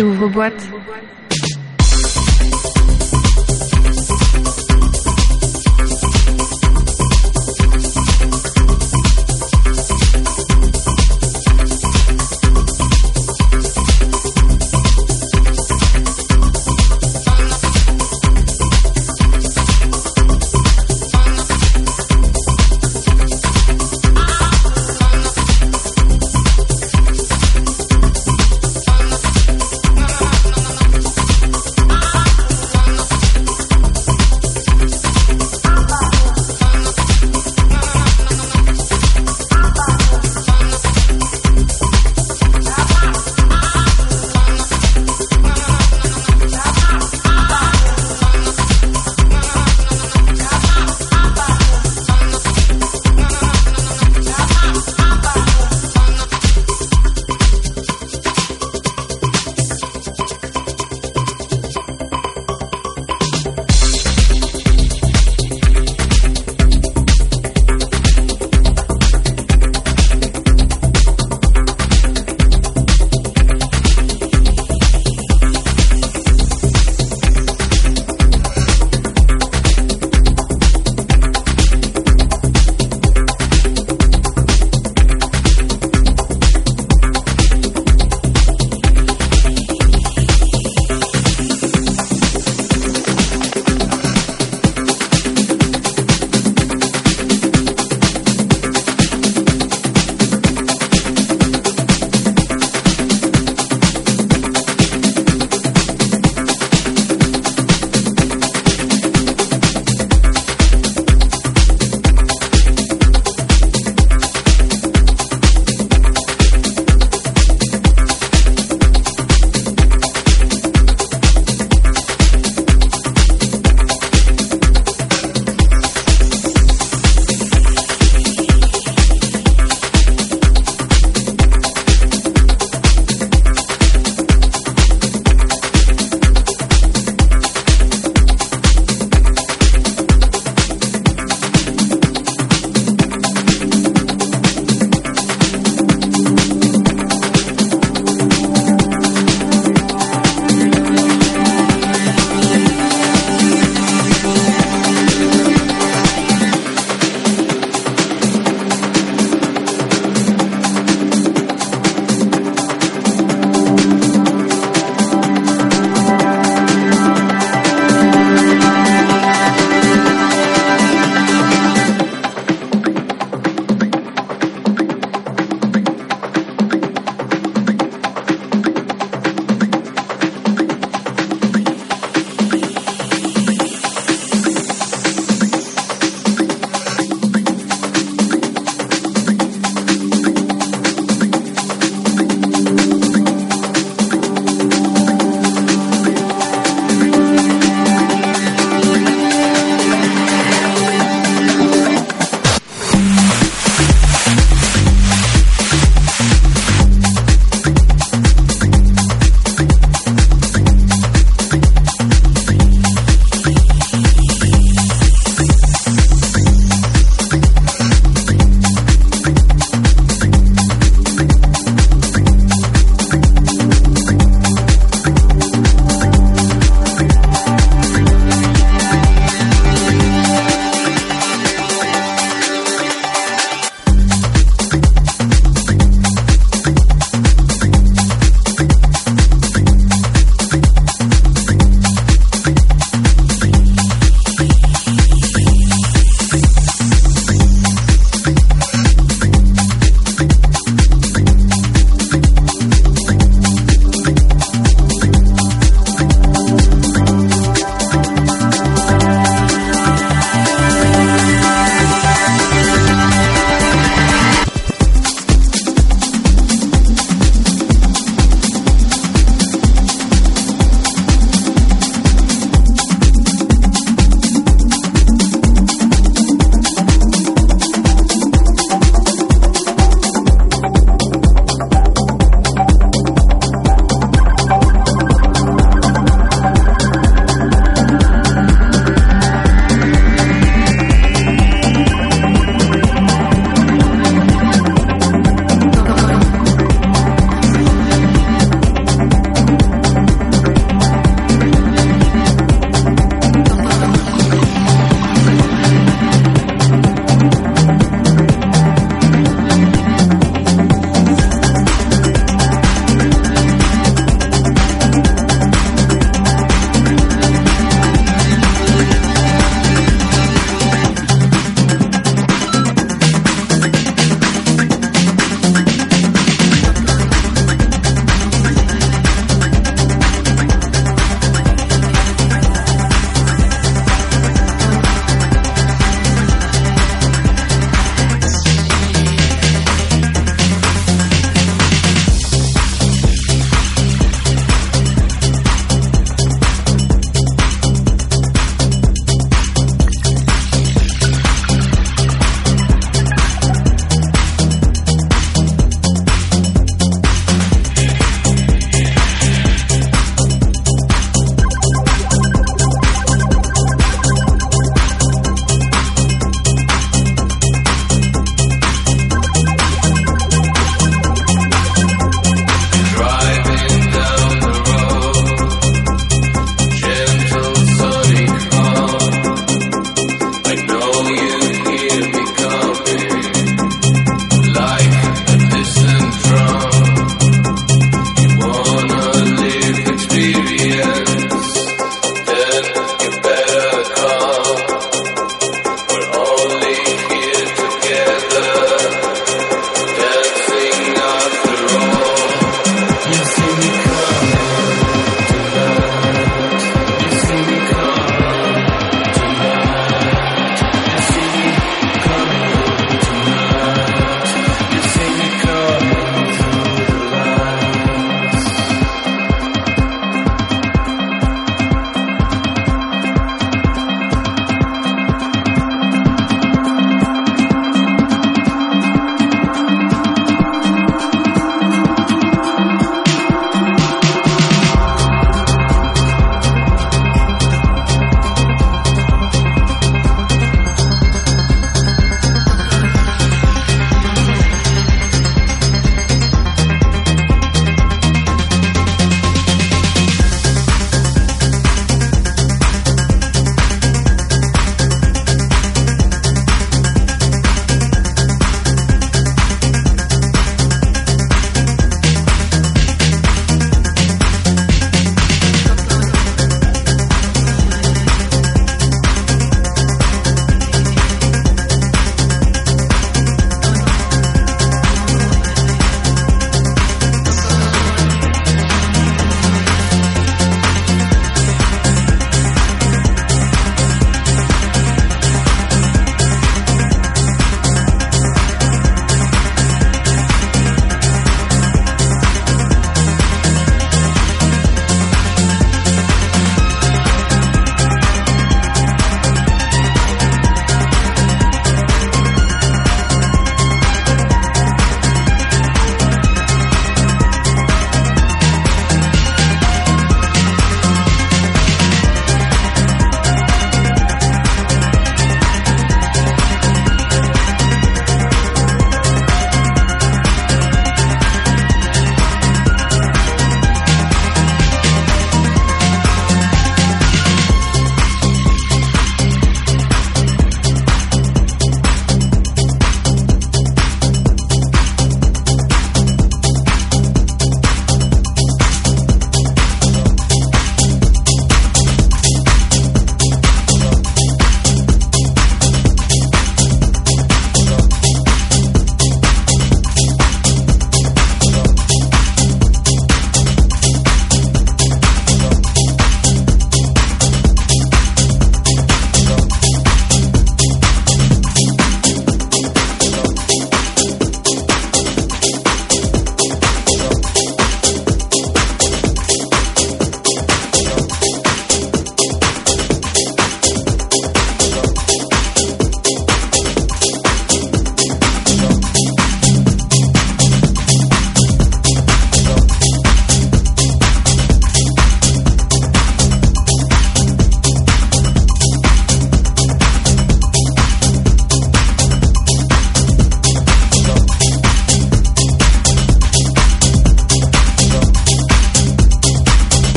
J'ouvre boîte.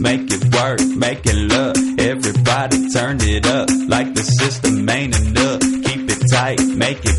Make it work, make it look. Everybody turned it up like the system ain't enough. Keep it tight, make it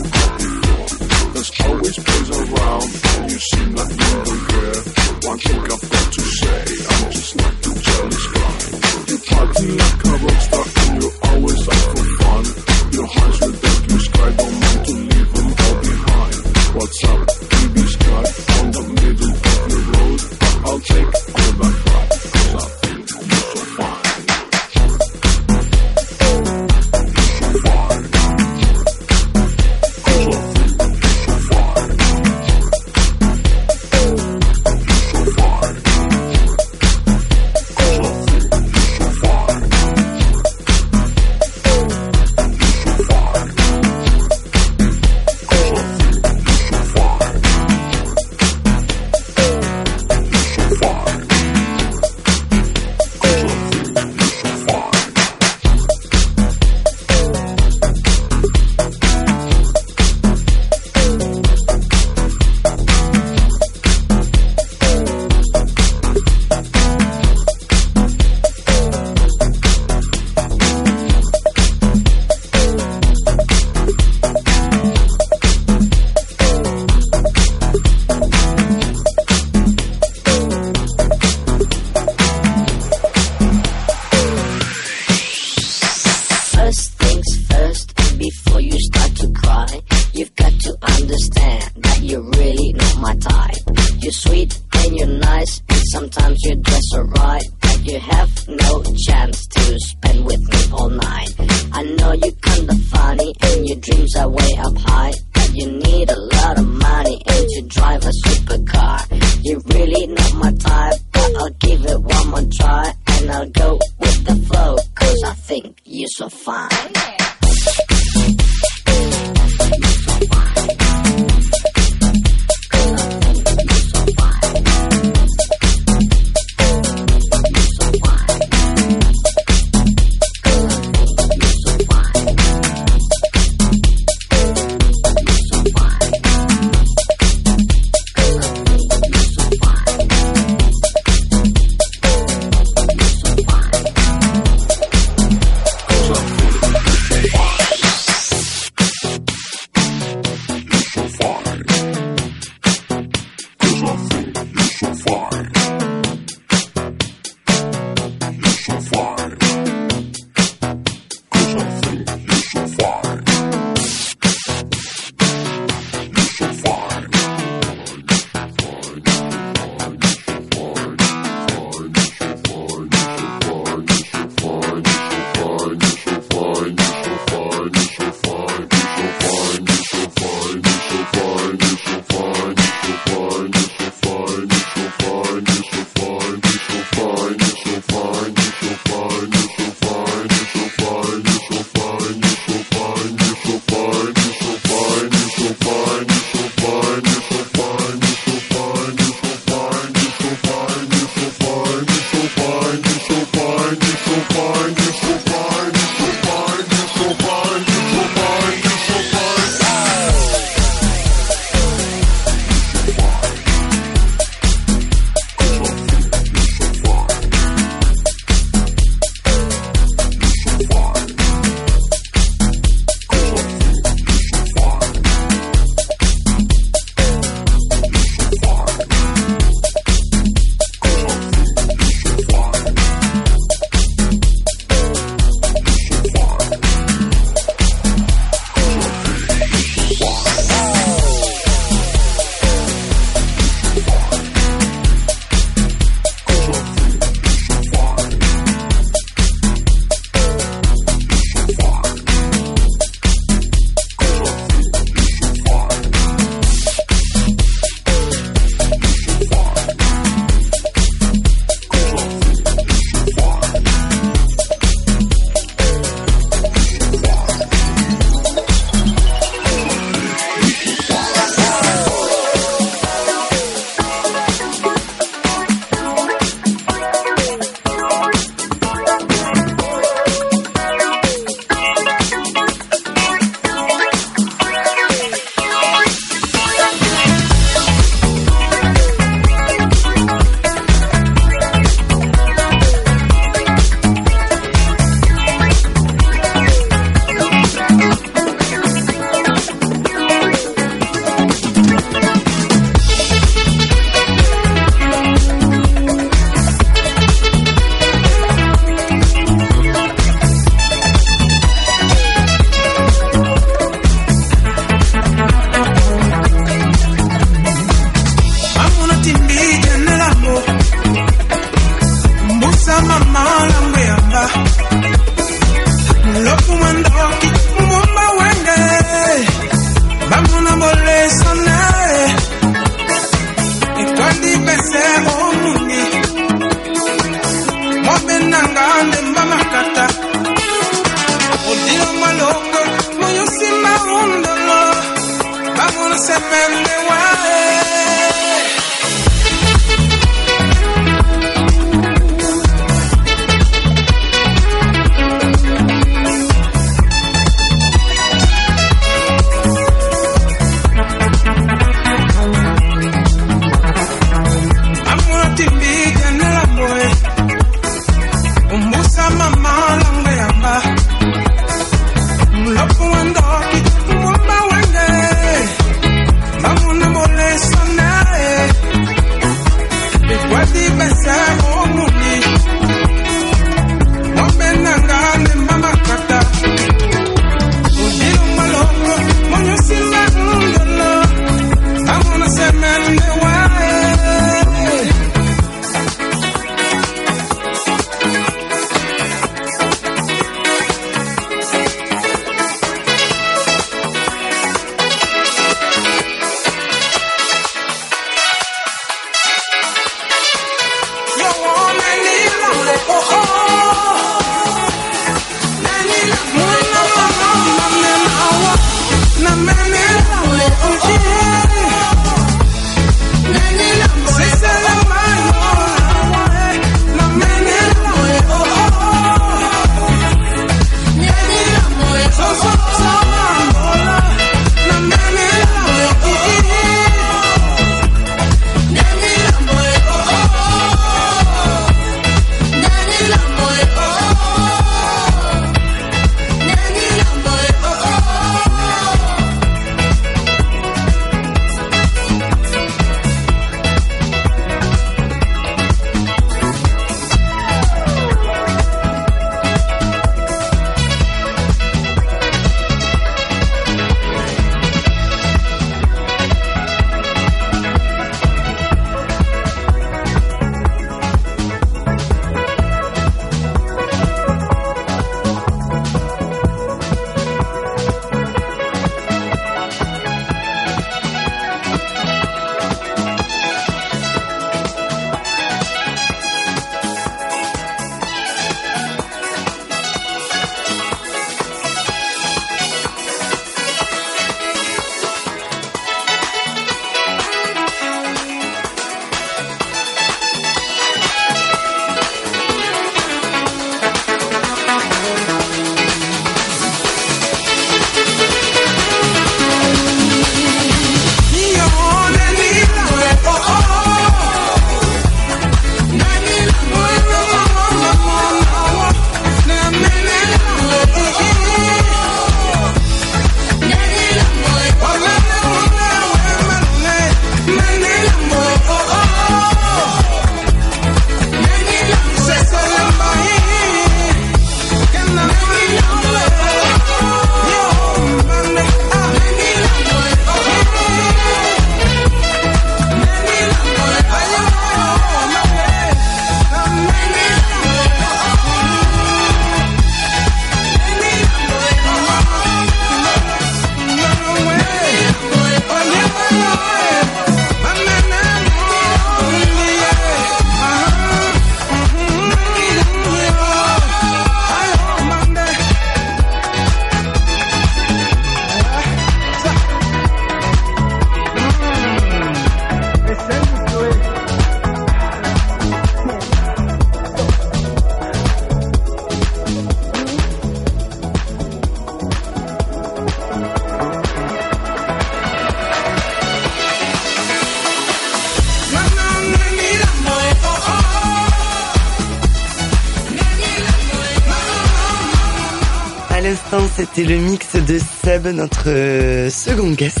Seb, notre euh, second guest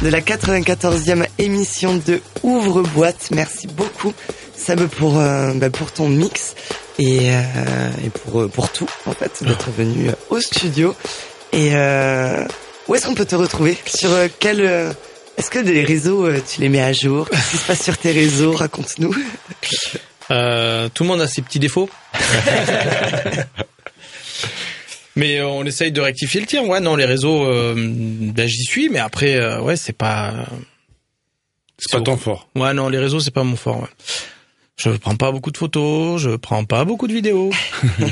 de la 94e émission de Ouvre Boîte. Merci beaucoup Seb pour euh, bah, pour ton mix et, euh, et pour pour tout en fait d'être venu au studio. Et où est-ce qu'on peut te retrouver? Sur quel Est-ce que les réseaux tu les mets à jour? Qu'est-ce qui se passe sur tes réseaux? Raconte-nous. Euh, tout le monde a ses petits défauts. mais euh, on essaye de rectifier le tir. Ouais, non, les réseaux, euh, ben, j'y suis, mais après, euh, ouais, c'est pas. C'est pas ton fort. Ouais, non, les réseaux, c'est pas mon fort. Ouais. Je prends pas beaucoup de photos, je prends pas beaucoup de vidéos. mais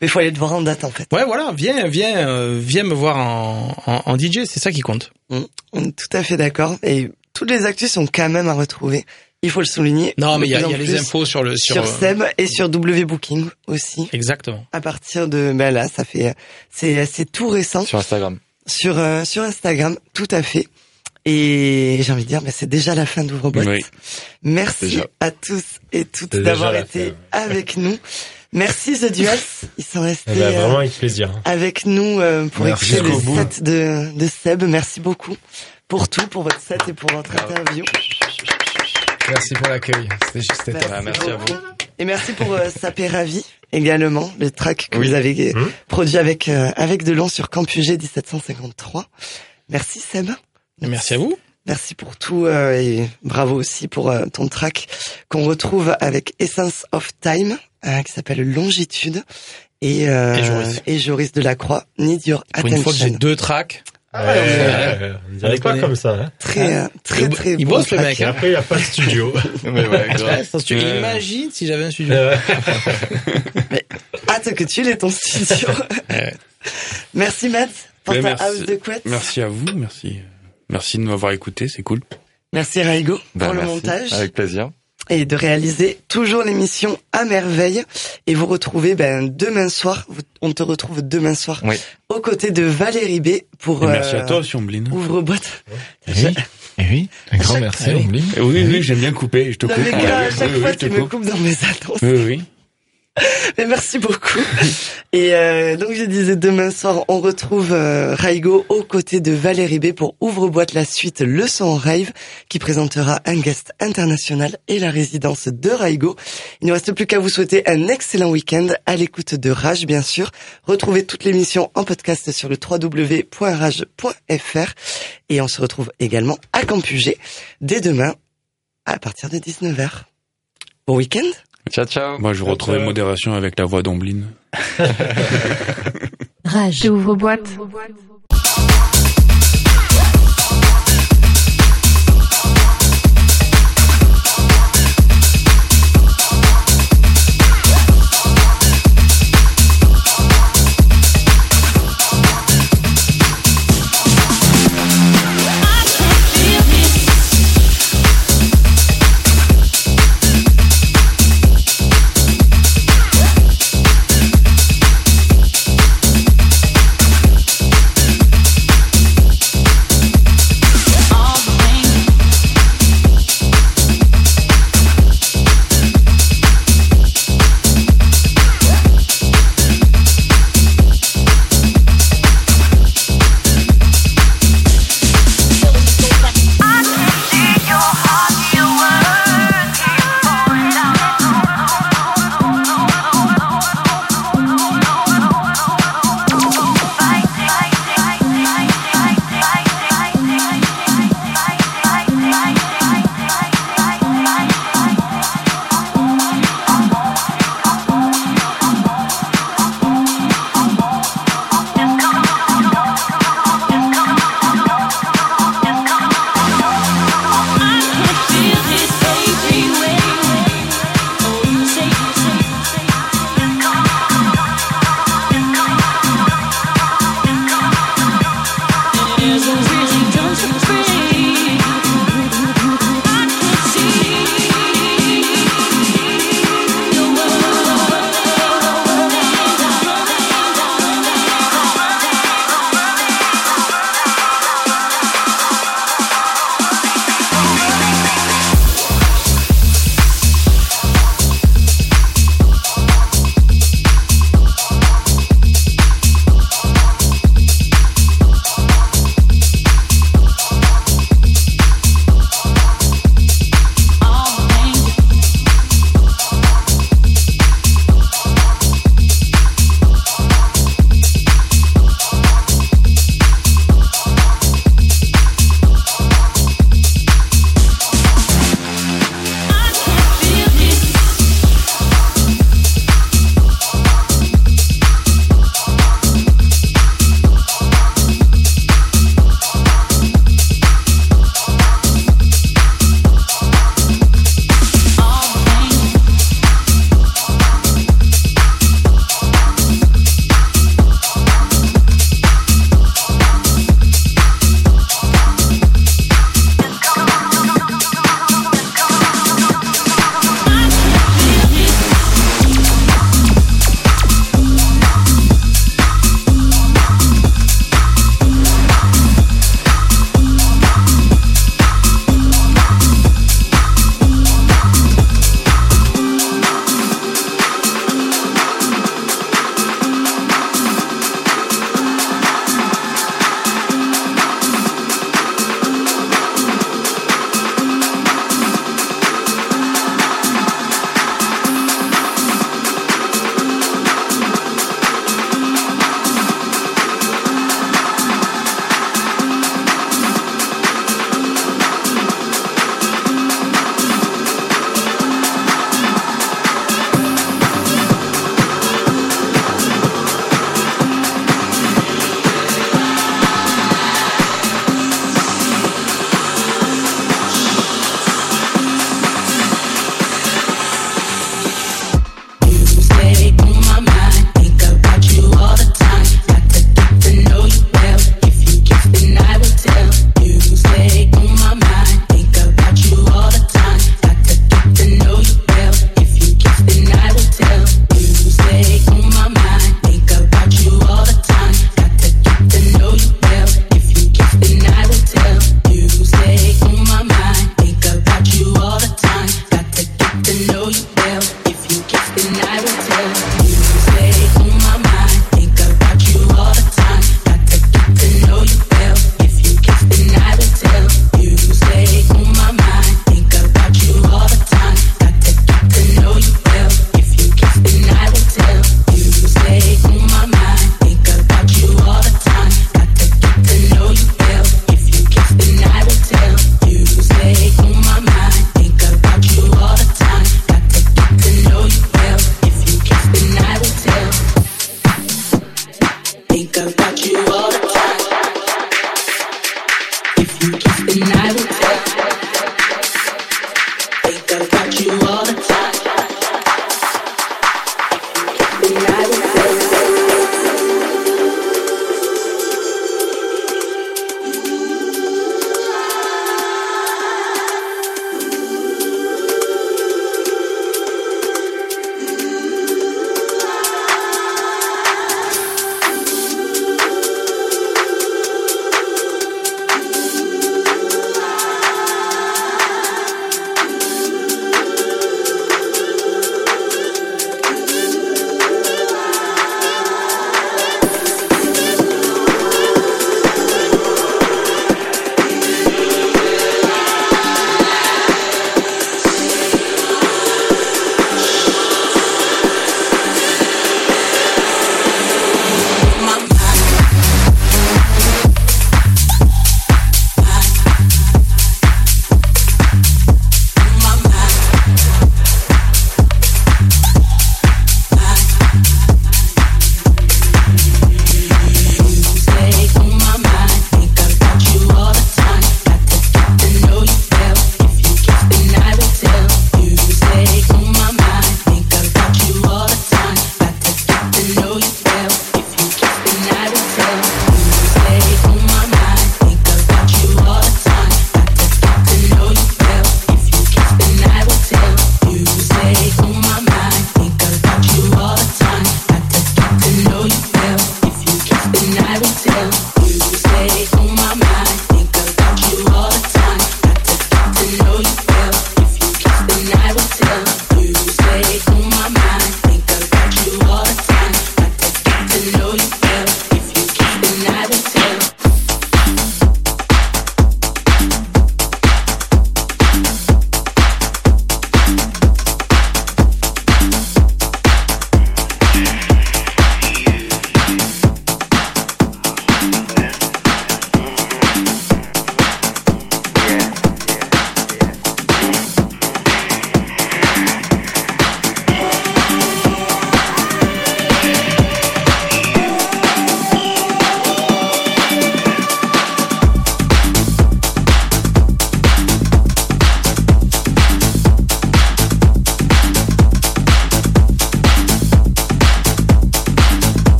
il faut aller te voir en date en fait. Ouais, voilà, viens, viens, viens me voir en, en, en DJ, c'est ça qui compte. Mm. On est tout à fait d'accord. Et toutes les actus sont quand même à retrouver il faut le souligner. Non, mais il y a, y a les infos sur le sur, sur Seb et sur W Booking aussi. Exactement. À partir de ben là, ça fait c'est c'est tout récent. Sur Instagram. Sur euh, sur Instagram, tout à fait. Et j'ai envie de dire, ben c'est déjà la fin d'ouvre boîte. Oui. Merci à tous et toutes d'avoir été avec nous. Merci The Duals, ils sont restés eh ben, vraiment avec plaisir. Euh, avec nous euh, pour écouter le set de, de Seb. Merci beaucoup pour tout, pour votre set et pour votre interview. Merci pour l'accueil. C'était juste merci, merci à vous. Et merci pour euh, Sapé Ravi également, le track que vous avez euh, mmh. produit avec euh, avec Delon sur Campus G 1753. Merci Seb. merci à vous. Merci pour tout euh, et bravo aussi pour euh, ton track qu'on retrouve avec Essence of Time qui s'appelle Longitude et, et Joris. et, Joris. de la Croix Need Your Attention. Pour une fois que j'ai deux tracks. Ah ouais, ouais, on dirait pas comme ça. Hein. Très, hein très, très, Il bosse le mec. Hein. Après, il n'y a pas de studio. mais ouais, tu imagines si j'avais un studio. mais hâte que tu l'aies ton studio. merci Matt pour ta house de couette. Merci à vous, merci. Merci de m'avoir écouté, c'est cool. Merci Raigo ben, pour le montage. Avec plaisir et de réaliser toujours l'émission à merveille. Et vous retrouvez ben, demain soir, on te retrouve demain soir oui. aux côtés de Valérie B pour et merci euh, à toi aussi Omblin. Ouvre boîte. Oui. Et oui, un grand merci ah Omblin. Oui, oui, j'aime bien couper, je te non, coupe. Mais gars, à chaque oui, fois, oui, tu me coupe. coupes dans mes annonces. Oui, oui. Mais merci beaucoup. Et euh, donc je disais demain soir, on retrouve euh, Raigo aux côtés de Valérie B pour Ouvre boîte la suite Le son rave qui présentera un guest international et la résidence de Raigo. Il ne reste plus qu'à vous souhaiter un excellent week-end à l'écoute de Rage bien sûr. Retrouvez toute l'émission en podcast sur le www.rage.fr et on se retrouve également à Campugé dès demain à partir de 19h. Bon week-end Ciao, ciao. Moi, je retrouvais modération avec la voix d'Ombline. Rage. Ouvre boîte.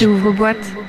Rage. J'ouvre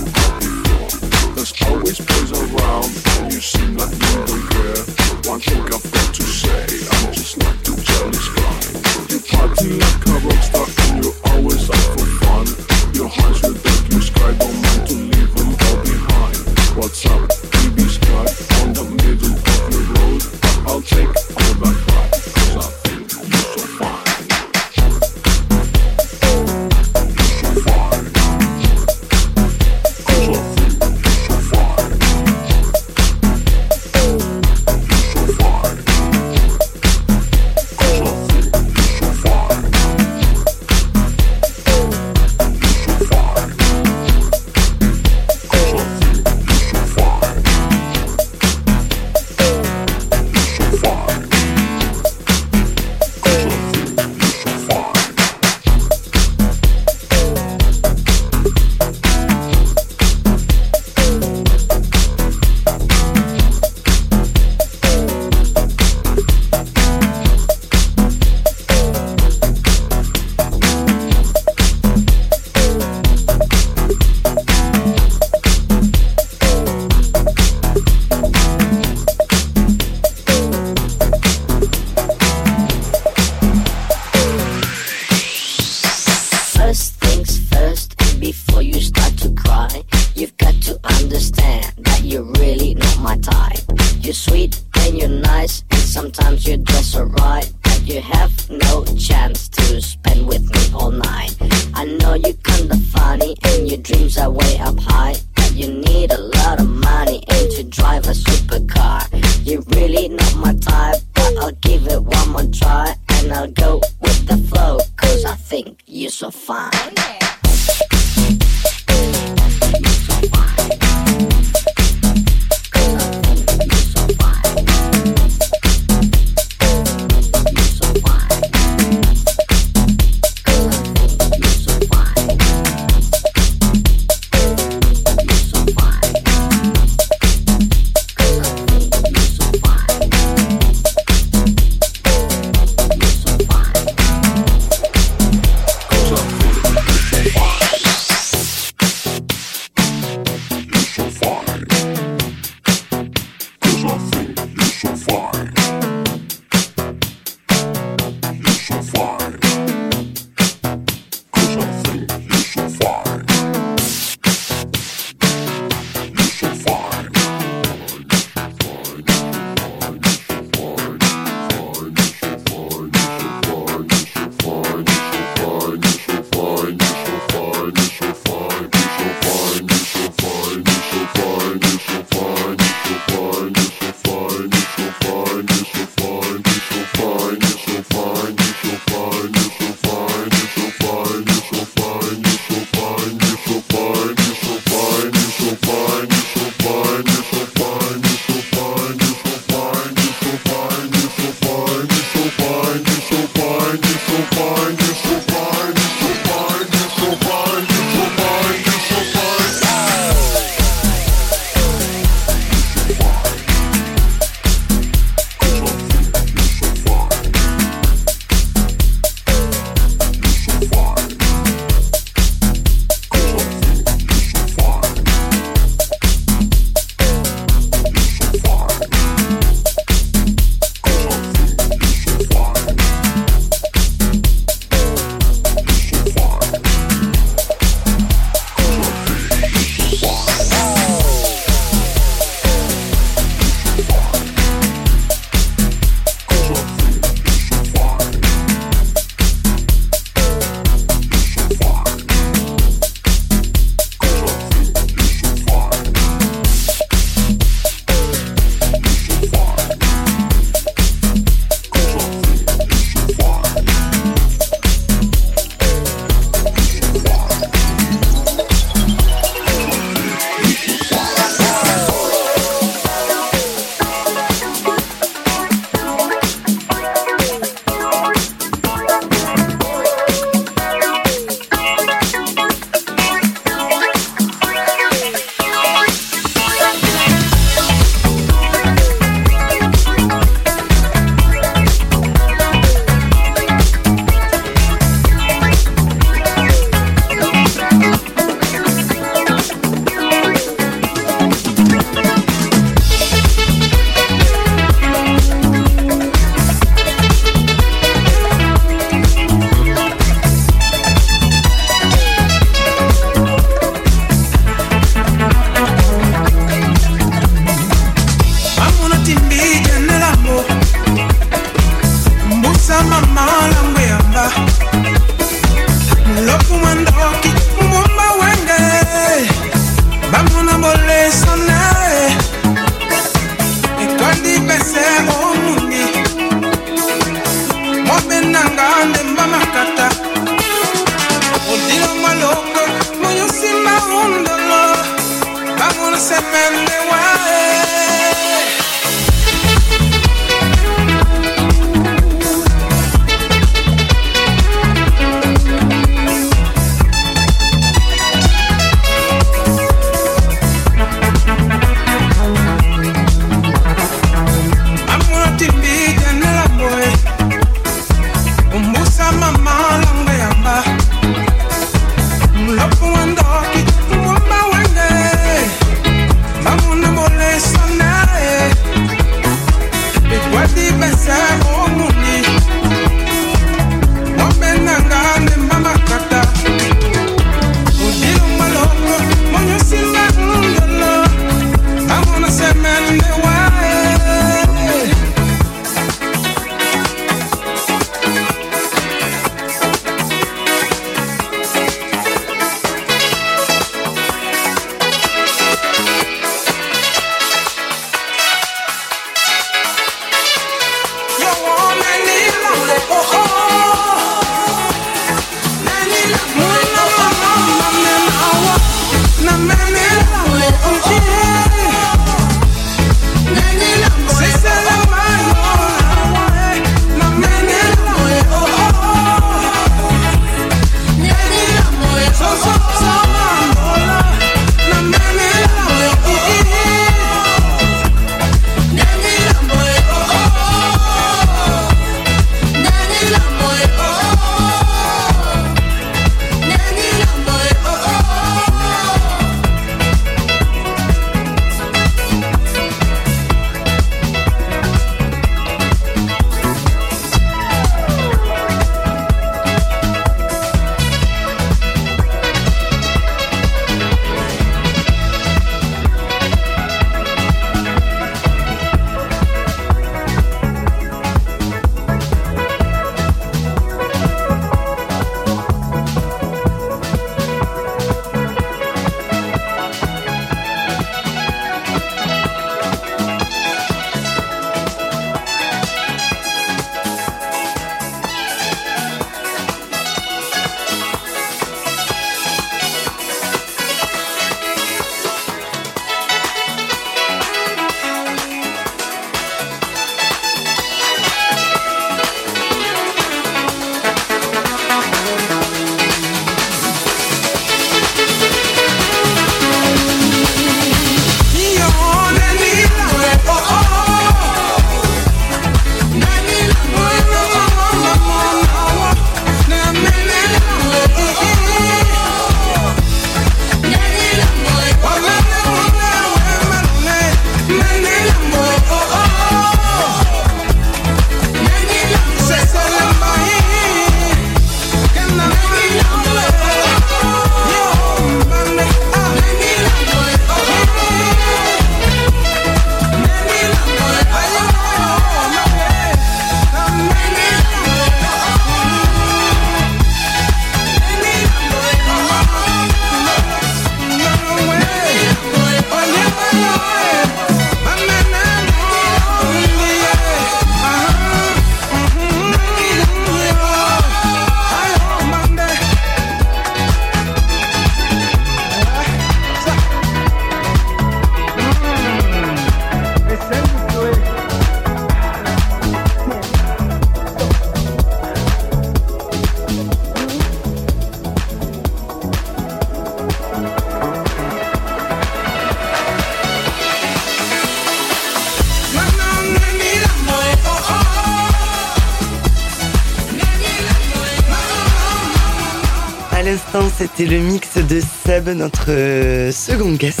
Seb, notre euh, second guest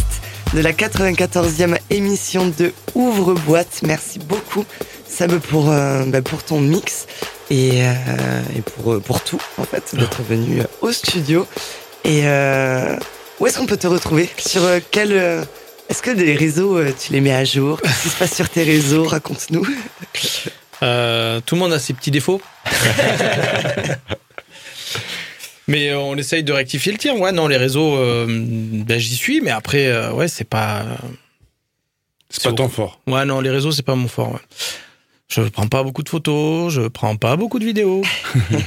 de la 94e émission de Ouvre Boîte. Merci beaucoup Seb pour, euh, bah, pour ton mix et, euh, et pour, pour tout en fait, d'être venu au studio. Et où est-ce qu'on peut te retrouver? Sur quel... est-ce que les réseaux, tu les mets à jour? Qu'est-ce qui se passe sur tes réseaux? Raconte-nous. tout le monde a ses petits défauts. Mais euh, on essaye de rectifier le tir. Ouais, non, les réseaux, euh, ben, j'y suis, mais après, euh, ouais, c'est pas. C'est pas ton fort. Ouais, non, les réseaux, c'est pas mon fort. Ouais. Je prends pas beaucoup de photos, je prends pas beaucoup de vidéos. mais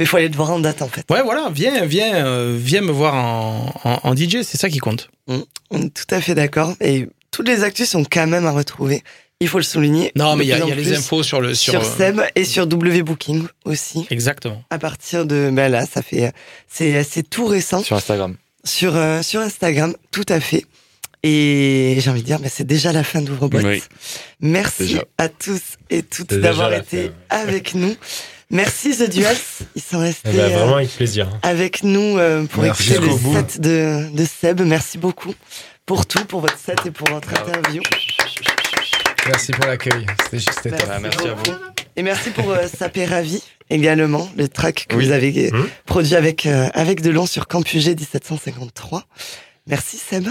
il faut aller te voir en date, en fait. Ouais, voilà, viens, viens, viens me voir en, en, DJ, c'est ça qui compte. Mmh. On est tout à fait d'accord. Et toutes les actus sont quand même à retrouver il faut le souligner. Non, mais il y a, y a les infos sur le sur, sur Seb et sur WBooking aussi. Exactement. À partir de ben là, ça fait c'est c'est tout récent. Sur Instagram. Sur euh, sur Instagram, tout à fait. Et j'ai envie de dire, mais c'est déjà la fin d'Ouvre Oui. Merci à tous et toutes d'avoir été avec nous. Merci The Duals, ils sont restés eh ben, vraiment avec plaisir. Euh, avec nous euh, pour écouter le set de, de Seb. Merci beaucoup pour tout, pour votre set et pour votre interview. Merci pour l'accueil. C'était juste merci, merci à vous. Et merci pour euh, Sapé Ravi également, le track que vous avez euh, mmh. produit avec, euh, avec Delon sur Campus G 1753. Merci Seb.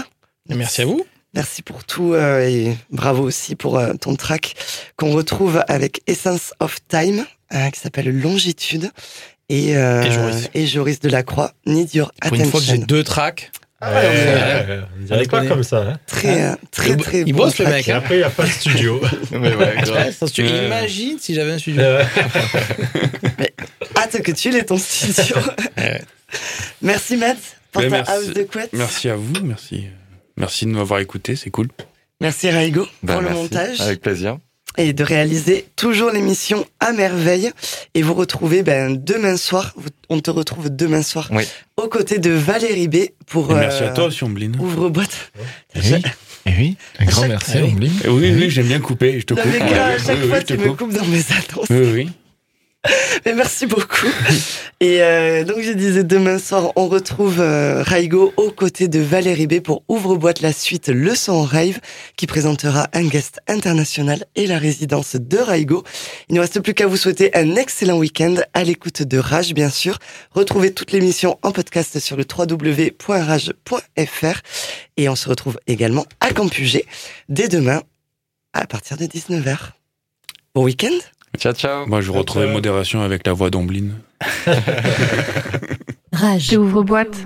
Merci, à vous. Merci pour tout euh, et bravo aussi pour ton track qu'on retrouve avec Essence of Time qui s'appelle Longitude et, et, Joris. et Joris Delacroix, Need Your Attention. Pour une fois que j'ai deux tracks, ah ouais, ouais, on dirait pas comme ça. Hein. Très, hein très, très, Il bosse le mec. Et après, il n'y a pas de studio. mais ouais, Tu imagines si j'avais un studio. mais hâte que tu l'aies ton studio. merci Matt pour ta merci, house de couette. Merci à vous, merci. Merci de m'avoir écouté, c'est cool. Merci Raigo bah, pour le montage. Avec plaisir et de réaliser toujours l'émission à merveille. Et vous retrouvez ben, demain soir, on te retrouve demain soir oui. aux côtés de Valérie B pour. merci à toi aussi, Ombline. Ouvre boîte. Et oui. Et oui, un grand merci, Ombline. Oui, oui, j'aime bien couper. Je te coupe. à chaque fois, tu me coupes dans mes annonces. Oui, oui. Mais merci beaucoup. Et euh, donc je disais demain soir, on retrouve euh, Raigo aux côtés de Valérie B pour Ouvre-boîte la suite Le son rave qui présentera un guest international et la résidence de Raigo. Il ne reste plus qu'à vous souhaiter un excellent week-end à l'écoute de Rage bien sûr. Retrouvez toute l'émission en podcast sur le www.rage.fr et on se retrouve également à Campugé dès demain à partir de 19h. Bon week-end Ciao, ciao. Moi, je retrouvais modération avec la voix d'Ombline. Rage. Ouvre boîte.